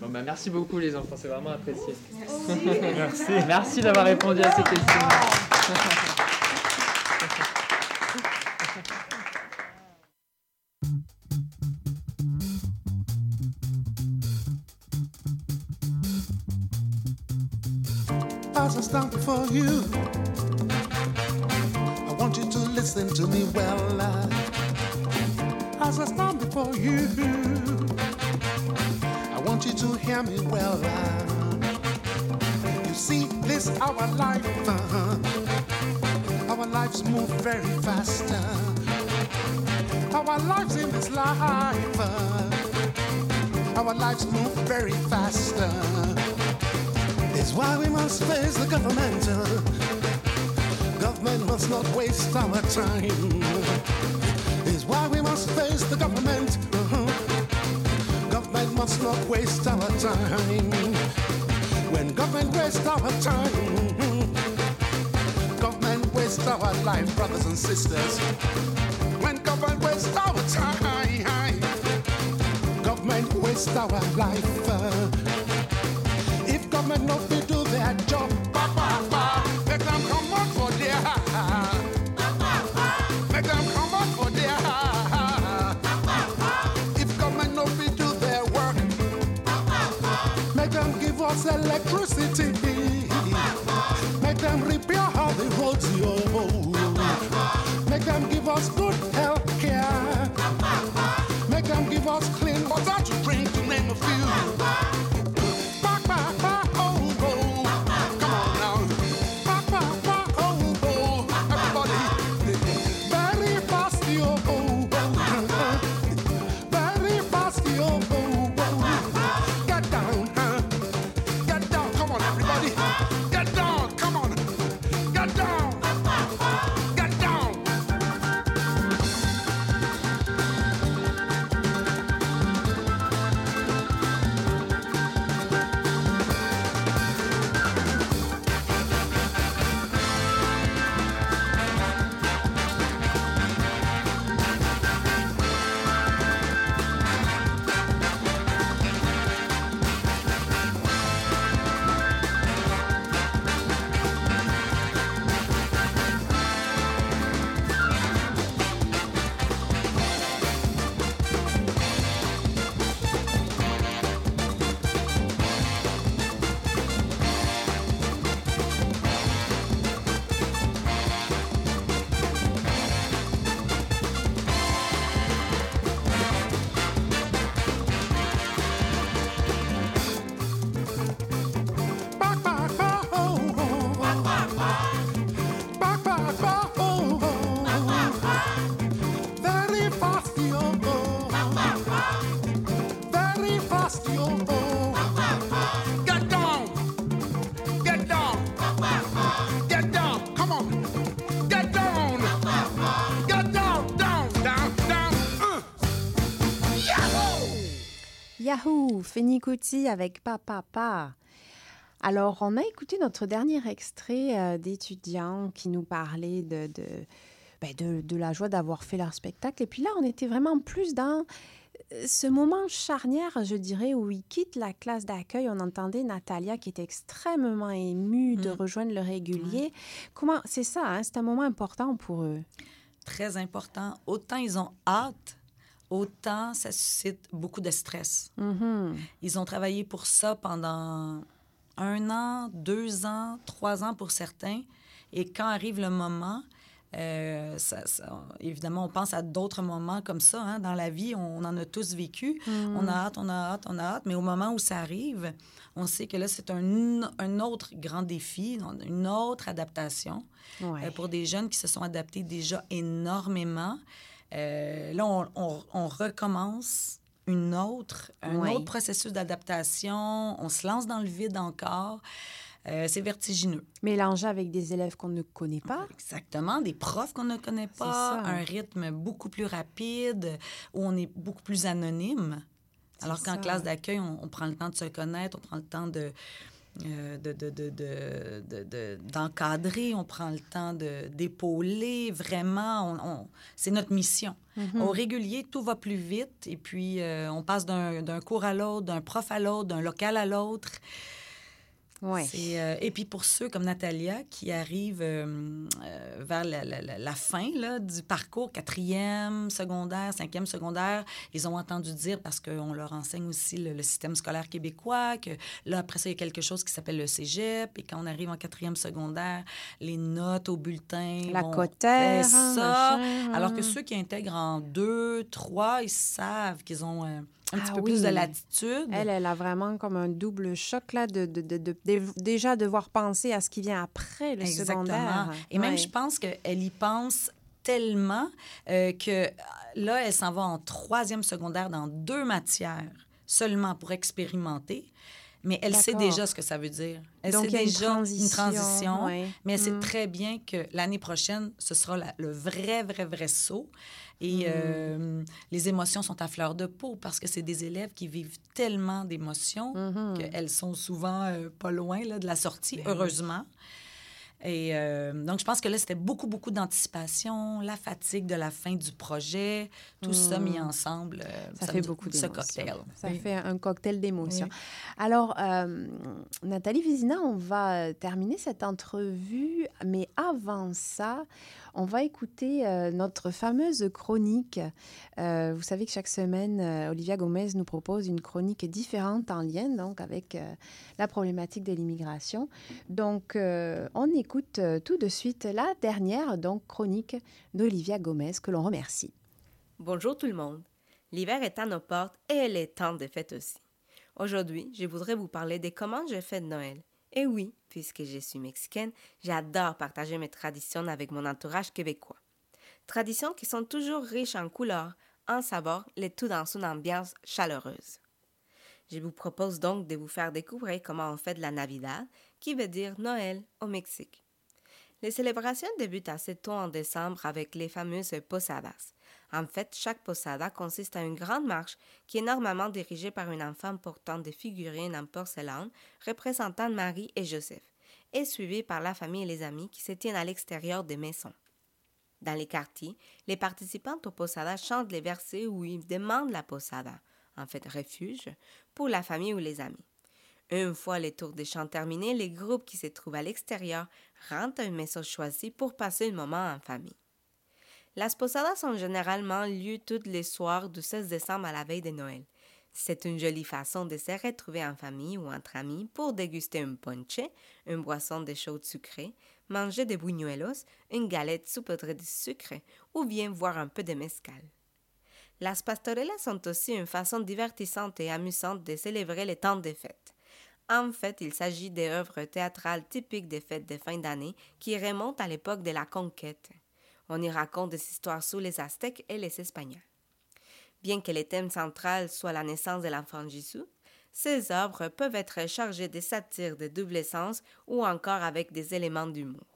Bon, bah, merci beaucoup, les enfants, c'est vraiment apprécié. Merci. Merci d'avoir répondu à ces questions. As I stand before you, I want you to listen to me well. uh, As I stand before you, I want you to hear me well. uh, You see, this our life, uh, our lives move very fast. Our lives in this life, our lives move very fast. Is why we must face the government. Government must not waste our time. Is why we must face the government. Government must not waste our time. When government waste our time, government waste our life, brothers and sisters. When government waste our time, government waste our life. if government Give us good health care. Make them give us clean water. Fenikuti avec Papa Pa. Alors, on a écouté notre dernier extrait euh, d'étudiants qui nous parlaient de, de, ben, de, de la joie d'avoir fait leur spectacle. Et puis là, on était vraiment plus dans euh, ce moment charnière, je dirais, où ils quittent la classe d'accueil. On entendait Natalia qui était extrêmement émue de Mm. rejoindre le régulier. Comment C'est ça, hein, c'est un moment important pour eux. Très important. Autant ils ont hâte, autant ça suscite beaucoup de stress. Mhm. Ils ont travaillé pour ça pendant un an, deux ans, trois ans pour certains. Et quand arrive le moment, euh, ça- ça- évidemment, on pense à d'autres moments comme ça hein, dans la vie. On en a tous vécu. Mm. On a hâte, on a hâte, on a hâte. Mais au moment où ça arrive, on sait que là, c'est un, un autre grand défi, une autre adaptation Ouais. euh, pour des jeunes qui se sont adaptés déjà énormément. Euh, là, on, on- on recommence une autre, un autre processus d'adaptation. On se lance dans le vide encore. Euh, c'est vertigineux. Mélangé avec des élèves qu'on ne connaît pas. Exactement, des profs qu'on ne connaît pas, un rythme beaucoup plus rapide, où on est beaucoup plus anonyme. Alors qu'en classe d'accueil, on, on prend le temps de se connaître, on prend le temps de, euh, de- de- de- d'encadrer, on prend le temps de, d'épauler. Vraiment, on- on- c'est notre mission. Mhm. Au régulier, tout va plus vite et puis euh, on passe d'un, d'un cours à l'autre, d'un prof à l'autre, d'un local à l'autre. Ouais. Euh, et puis pour ceux comme Natalia qui arrivent euh, euh, vers la, la- la- la fin là, du parcours, quatrième, secondaire, cinquième secondaire, ils ont entendu dire, parce qu'on leur enseigne aussi le, le système scolaire québécois, que là, après ça, il y a quelque chose qui s'appelle le cégep. Et quand on arrive en quatrième secondaire, les notes au bulletin. La vont- cotère, hein, ça. Alors que hein. ceux qui intègrent en deux, trois, ils savent qu'ils ont un petit Ah peu plus de latitude. Elle, elle a vraiment comme un double choc là de, de, de, déjà devoir penser à ce qui vient après le Exactement. secondaire. Et même, je pense qu'elle y pense tellement euh, que là, elle s'en va en troisième secondaire dans deux matières seulement pour expérimenter. Mais elle sait déjà ce que ça veut dire. Elle Donc, sait il y a une déjà transition, transition, ouais. mais elle sait Mm. très bien que l'année prochaine, ce sera la- le vrai, vrai, vrai saut. Et Mm. euh, les émotions sont à fleur de peau parce que c'est des élèves qui vivent tellement d'émotions Mm-hmm. qu'elles sont souvent euh, pas loin là, de la sortie, Ben heureusement. Et euh, donc, je pense que là, c'était beaucoup, beaucoup d'anticipation, la fatigue de la fin du projet, tout ça Mm. mis ensemble. euh, Ça, fait beaucoup Ce cocktail. Ça Oui. fait un cocktail d'émotions. Oui. Alors, euh, Nathalie Vézina, on va terminer cette entrevue, mais avant ça, on va écouter euh, notre fameuse chronique. Euh, vous savez que chaque semaine, euh, Olivia Gomez nous propose une chronique différente en lien donc avec la problématique de l'immigration. Donc, on écoute tout de suite la dernière donc chronique d'Olivia Gomez que l'on remercie. Bonjour tout le monde. L'hiver est à nos portes et il est temps de fêtes aussi. Aujourd'hui, je voudrais vous parler de comment je fête Noël. Et oui, puisque je suis mexicaine, j'adore partager mes traditions avec mon entourage québécois. Traditions qui sont toujours riches en couleurs, en saveurs, le tout dans une ambiance chaleureuse. Je vous propose donc de vous faire découvrir comment on fait de la Navidad, qui veut dire Noël au Mexique. Les célébrations débutent assez tôt en décembre avec les fameuses posadas. En fait, chaque posada consiste à une grande marche qui est normalement dirigée par une enfant portant des figurines en porcelaine représentant Marie et Joseph, et suivie par la famille et les amis qui se tiennent à l'extérieur des maisons. Dans les quartiers, les participants aux posadas chantent les versets où ils demandent la posada, en fait refuge, pour la famille ou les amis. Une fois les tours des chants terminés, les groupes qui se trouvent à l'extérieur rentrent à une maison choisie pour passer un moment en famille. Las posadas sont généralement lieu tous les soirs du 16 décembre à la veille de Noël. C'est une jolie façon de se retrouver en famille ou entre amis pour déguster un ponche, une boisson de chaude sucrée, manger des buñuelos, une galette saupoudrée de sucre ou bien voir un peu de mezcal. Las pastorellas sont aussi une façon divertissante et amusante de célébrer les temps des fêtes. En fait, il s'agit d'œuvres théâtrales typiques des fêtes de fin d'année qui remontent à l'époque de la conquête. On y raconte des histoires sous les Aztèques et les Espagnols. Bien que le thème central soit la naissance de l'enfant Jésus, ces œuvres peuvent être chargées de satires de double sens ou encore avec des éléments d'humour.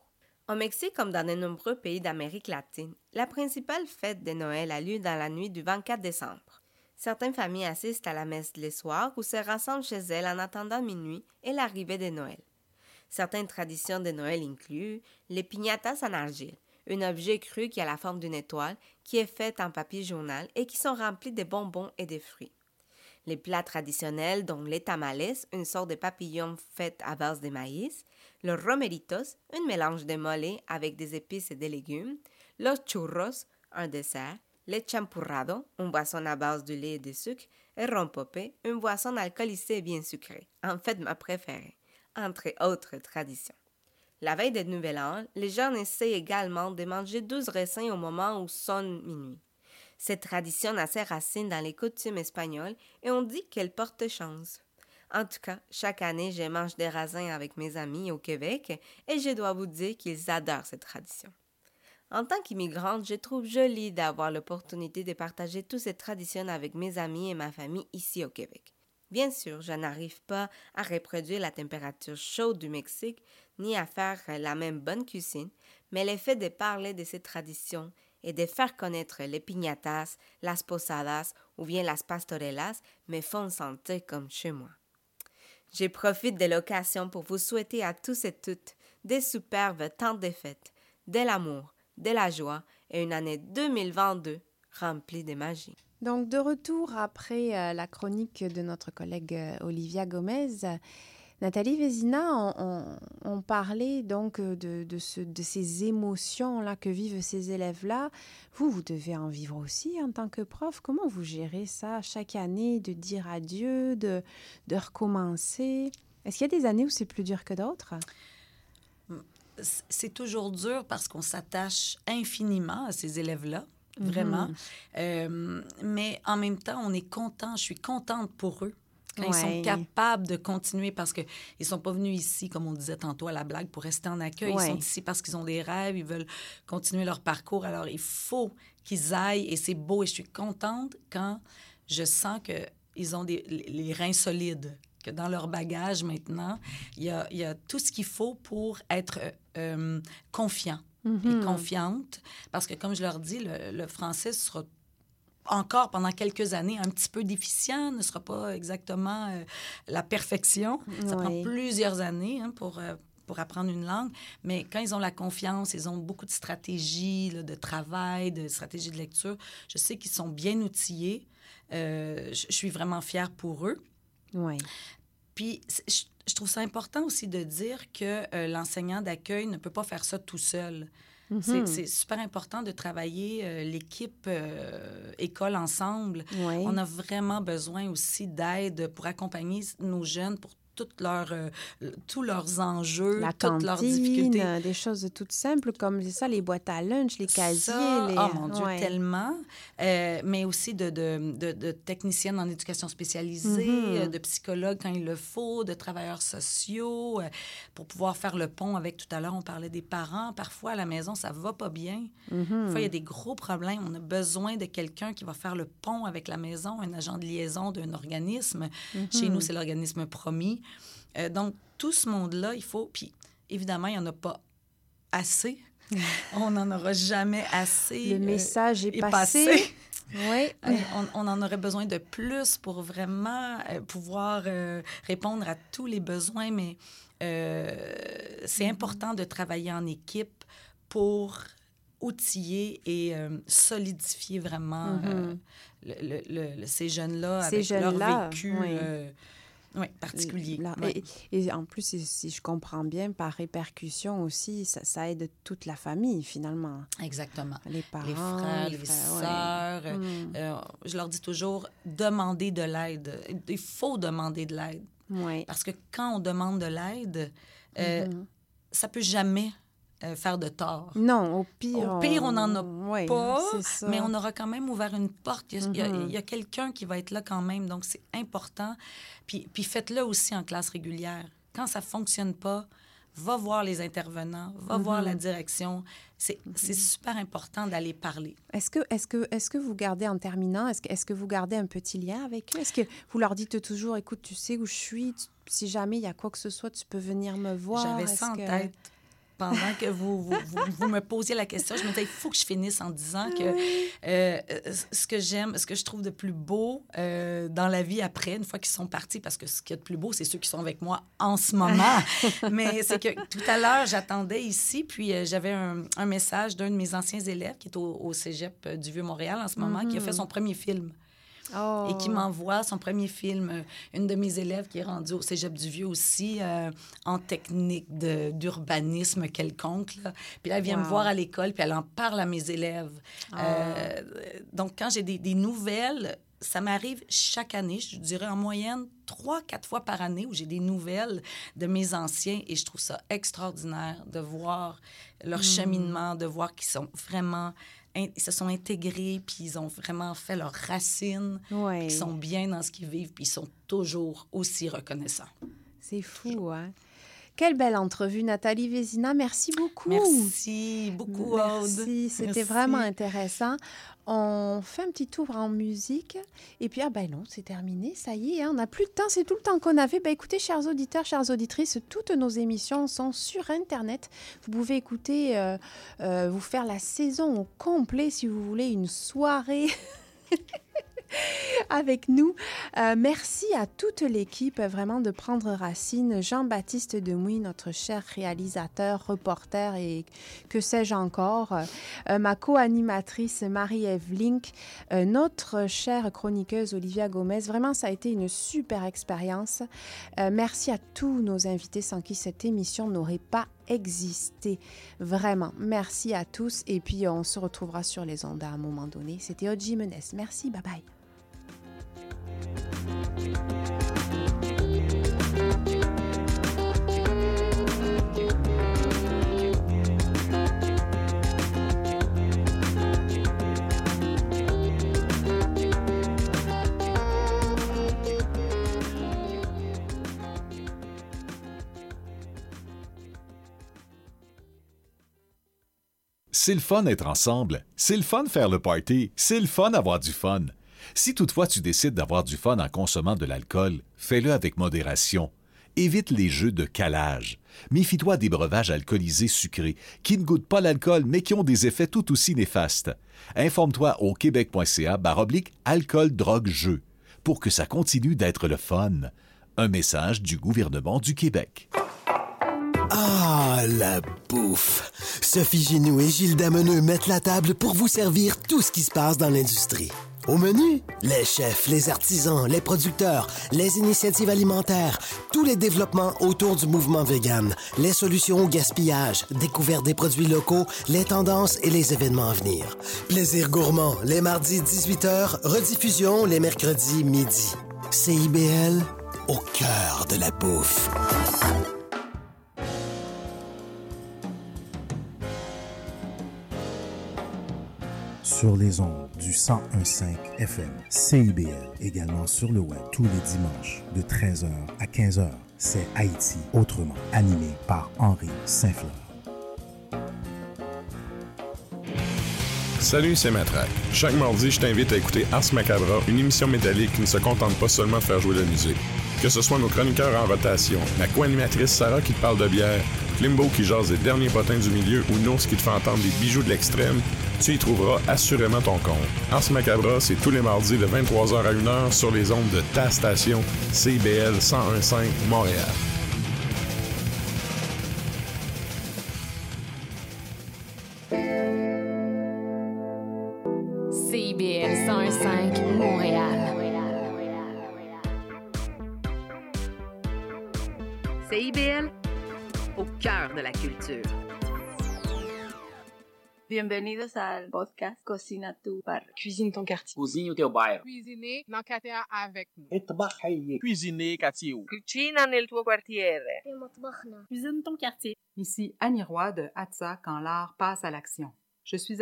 Au Mexique, comme dans de nombreux pays d'Amérique latine, la principale fête de Noël a lieu dans la nuit du 24 décembre. Certaines familles assistent à la messe les soirs ou se rassemblent chez elles en attendant minuit et l'arrivée de Noël. Certaines traditions de Noël incluent les piñatas en argile, un objet cru qui a la forme d'une étoile, qui est fait en papier journal et qui sont remplis de bonbons et de fruits. Les plats traditionnels dont les tamales, une sorte de papillon fait à base de maïs, los romeritos, un mélange de mole avec des épices et des légumes, los churros, un dessert, le champurrado, une boisson à base de lait et de sucre, et rompope, une boisson alcoolisée et bien sucrée, en fait ma préférée, entre autres traditions. La veille de Nouvel An, les gens essaient également de manger douze raisins au moment où sonne minuit. Cette tradition a ses racines dans les coutumes espagnoles et on dit qu'elle porte chance. En tout cas, chaque année, je mange des raisins avec mes amis au Québec et je dois vous dire qu'ils adorent cette tradition. En tant qu'immigrante, je trouve joli d'avoir l'opportunité de partager toutes ces traditions avec mes amis et ma famille ici au Québec. Bien sûr, je n'arrive pas à reproduire la température chaude du Mexique ni à faire la même bonne cuisine, mais l'effet de parler de ces traditions et de faire connaître les piñatas, las posadas ou bien las pastorellas me font sentir comme chez moi. Je profite de l'occasion pour vous souhaiter à tous et toutes des superbes temps de fêtes, de l'amour, de la joie et une année 2022 remplie de magie. Donc, de retour après euh, la chronique de notre collègue euh, Olivia Gomez, Nathalie Vézina, on, on, parlait donc de, de, ce, de ces émotions-là que vivent ces élèves-là. Vous, vous devez en vivre aussi en tant que prof. Comment vous gérez ça chaque année, de dire adieu, de, de recommencer? Est-ce qu'il y a des années où c'est plus dur que d'autres? C'est toujours dur parce qu'on s'attache infiniment à ces élèves-là vraiment. Mm-hmm. Euh, mais en même temps, on est content, je suis contente pour eux quand ils sont capables de continuer parce qu'ils ne sont pas venus ici, comme on disait tantôt à la blague, pour rester en accueil. Ils sont ici parce qu'ils ont des rêves, ils veulent continuer leur parcours. Alors, il faut qu'ils aillent et c'est beau. Et je suis contente quand je sens qu'ils ont des, les reins solides, que dans leur bagage maintenant, il y a, il y a tout ce qu'il faut pour être euh, confiant et Mhm. confiante. Parce que, comme je leur dis, le, le français sera encore pendant quelques années un petit peu déficient, ne sera pas exactement euh, la perfection. Ça prend plusieurs années hein, pour, euh, pour apprendre une langue. Mais quand ils ont la confiance, ils ont beaucoup de stratégies là, de travail, de stratégies de lecture. Je sais qu'ils sont bien outillés. Euh, je suis vraiment fière pour eux. Oui. Puis, je, je trouve ça important aussi de dire que euh, l'enseignant d'accueil ne peut pas faire ça tout seul. Mhm. C'est- C'est super important de travailler euh, l'équipe euh, école ensemble. Oui. On a vraiment besoin aussi d'aide pour accompagner nos jeunes pour toutes leurs, euh, tous leurs enjeux, La toutes leurs difficultés. euh, des choses toutes simples comme ça, les boîtes à lunch, les casiers. Ça, les... oh mon Dieu, ouais. tellement. Euh, mais aussi de, de, de, de techniciennes en éducation spécialisée, Mhm. de psychologues quand il le faut, de travailleurs sociaux, euh, pour pouvoir faire le pont avec, tout à l'heure, on parlait des parents. Parfois, à la maison, ça va pas bien. Mhm. Parfois, il y a des gros problèmes. On a besoin de quelqu'un qui va faire le pont avec la maison, un agent de liaison d'un organisme. Mhm. Chez nous, c'est l'organisme promis. Euh, donc, tout ce monde-là, il faut... Puis, évidemment, il n'y en a pas assez. on n'en aura jamais assez. Le euh, message est passé. Oui. Euh, on, on en aurait besoin de plus pour vraiment euh, pouvoir euh, répondre à tous les besoins, mais euh, c'est important de travailler en équipe pour outiller et solidifier vraiment Mhm. le- le- le- ces jeunes-là Ces avec leur jeunes-là, vécu oui. Ouais, particulier. Là, Ouais. et, et en plus, si, si je comprends bien, par répercussion aussi, ça, ça aide toute la famille finalement. Exactement. Les parents, les frères, les, ouais. sœurs. euh, Mm. euh, je leur dis toujours, demandez de l'aide. Il faut demander de l'aide. Ouais. Parce que quand on demande de l'aide, euh, Mhm. ça peut jamais euh, faire de tort. Non, au pire. Au pire, on n'en a pas, mais on aura quand même ouvert une porte. Il y a, il y a- quelqu'un qui va être là quand même, donc c'est important. Puis, puis faites-le aussi en classe régulière. Quand ça fonctionne pas, va voir les intervenants, va Mhm. voir la direction. C'est c'est super important d'aller parler. Est-ce que, est que, est que vous gardez en terminant, est-ce que, est que vous gardez un petit lien avec eux? Est-ce que vous leur dites toujours, écoute, tu sais où je suis, tu- si jamais il y a quoi que ce soit, tu peux venir me voir? J'avais ça en que- tête. Pendant que vous, vous, vous, me posiez la question, je me disais, il faut que je finisse en disant que euh, ce que j'aime, ce que je trouve de plus beau euh, dans la vie après, une fois qu'ils sont partis, parce que ce qui est de plus beau, c'est ceux qui sont avec moi en ce moment. Mais c'est que tout à l'heure, j'attendais ici, puis euh, j'avais un, un, message d'un de mes anciens élèves qui est au, au cégep du Vieux-Montréal en ce moment, qui a fait mm-hmm. son premier film et qui oh. m'envoie son premier film. Euh, une de mes élèves qui est rendue au Cégep du Vieux aussi euh, en technique d'urbanisme quelconque. Là. Puis là, elle vient me voir à l'école, puis elle en parle à mes élèves. Ah. Euh, donc, quand j'ai des, des, nouvelles, ça m'arrive chaque année, je dirais en moyenne trois, quatre fois par année où j'ai des nouvelles de mes anciens et je trouve ça extraordinaire de voir leur hmm. cheminement, de voir qu'ils sont vraiment ils se sont intégrés, puis ils ont vraiment fait leurs racines, ils sont bien dans ce qu'ils vivent, puis ils sont toujours aussi reconnaissants. C'est fou, hein? Quelle belle entrevue, Nathalie Vézina. Merci beaucoup. Merci beaucoup, Merci, c'était vraiment intéressant. On fait un petit tour en musique. Et puis, ah ben non, c'est terminé. Ça y est, hein, on n'a plus de temps. C'est tout le temps qu'on avait. Ben écoutez, chers auditeurs, chères auditrices, toutes nos émissions sont sur Internet. Vous pouvez écouter, euh, euh, vous faire la saison au complet si vous voulez une soirée. avec nous. Euh, merci à toute l'équipe vraiment de prendre racine. Jean-Baptiste Demouy, notre cher réalisateur, reporter et que sais-je encore. Euh, ma co-animatrice Marie-Ève Link, euh, notre chère chroniqueuse Olivia Gomez. Vraiment, ça a été une super expérience. merci à tous nos invités sans qui cette émission n'aurait pas existé. Vraiment, merci à tous et puis on se retrouvera sur les ondes à un moment donné. C'était Oji Menes. Merci, bye bye. C'est le fun être ensemble, c'est le fun faire le party, c'est le fun avoir du fun. Si toutefois tu décides d'avoir du fun en consommant de l'alcool, fais-le avec modération. Évite les jeux de calage. Méfie-toi des breuvages alcoolisés sucrés qui ne goûtent pas l'alcool mais qui ont des effets tout aussi néfastes. Informe-toi au québec.ca baroblique alcool drogue jeu pour que ça continue d'être le fun. Un message du gouvernement du Québec. Ah, la bouffe! Sophie Ginou et Gilles Dameneux mettent la table pour vous servir tout ce qui se passe dans l'industrie. Au menu, les chefs, les artisans, les producteurs, les initiatives alimentaires, tous les développements autour du mouvement vegan, les solutions au gaspillage, découverte des produits locaux, les tendances et les événements à venir. Plaisir gourmand, les mardis 18h, rediffusion les mercredis midi. CIBL, au cœur de la bouffe. sur les ondes du 1015 FM CIBL, également sur le web tous les dimanches de 13h à 15h. C'est Haïti autrement, animé par Henri Saint-Fleur. Salut, c'est Matraque. Chaque mardi, je t'invite à écouter Ars Macabra, une émission métallique qui ne se contente pas seulement de faire jouer la musique. Que ce soit nos chroniqueurs en rotation, la co-animatrice Sarah qui te parle de bière, Klimbo qui jase des derniers potins du milieu ou Nours qui te fait entendre des bijoux de l'extrême, tu y trouveras assurément ton compte. Ars Macabra, c'est tous les mardis de 23h à 1h sur les ondes de ta station CBL 1015 Montréal. Bienvenidos al podcast Cocina tu bar. Cuisine ton quartier. Cozinha o teu bairro. Cuisiner dans quartier avec nous. Et Trabalhar. Cuisiner quartier. Cucina nel tuo quartiere. Cuisine ton quartier. Ici Annie Roy de Hatza quand l'art passe à l'action. Je suis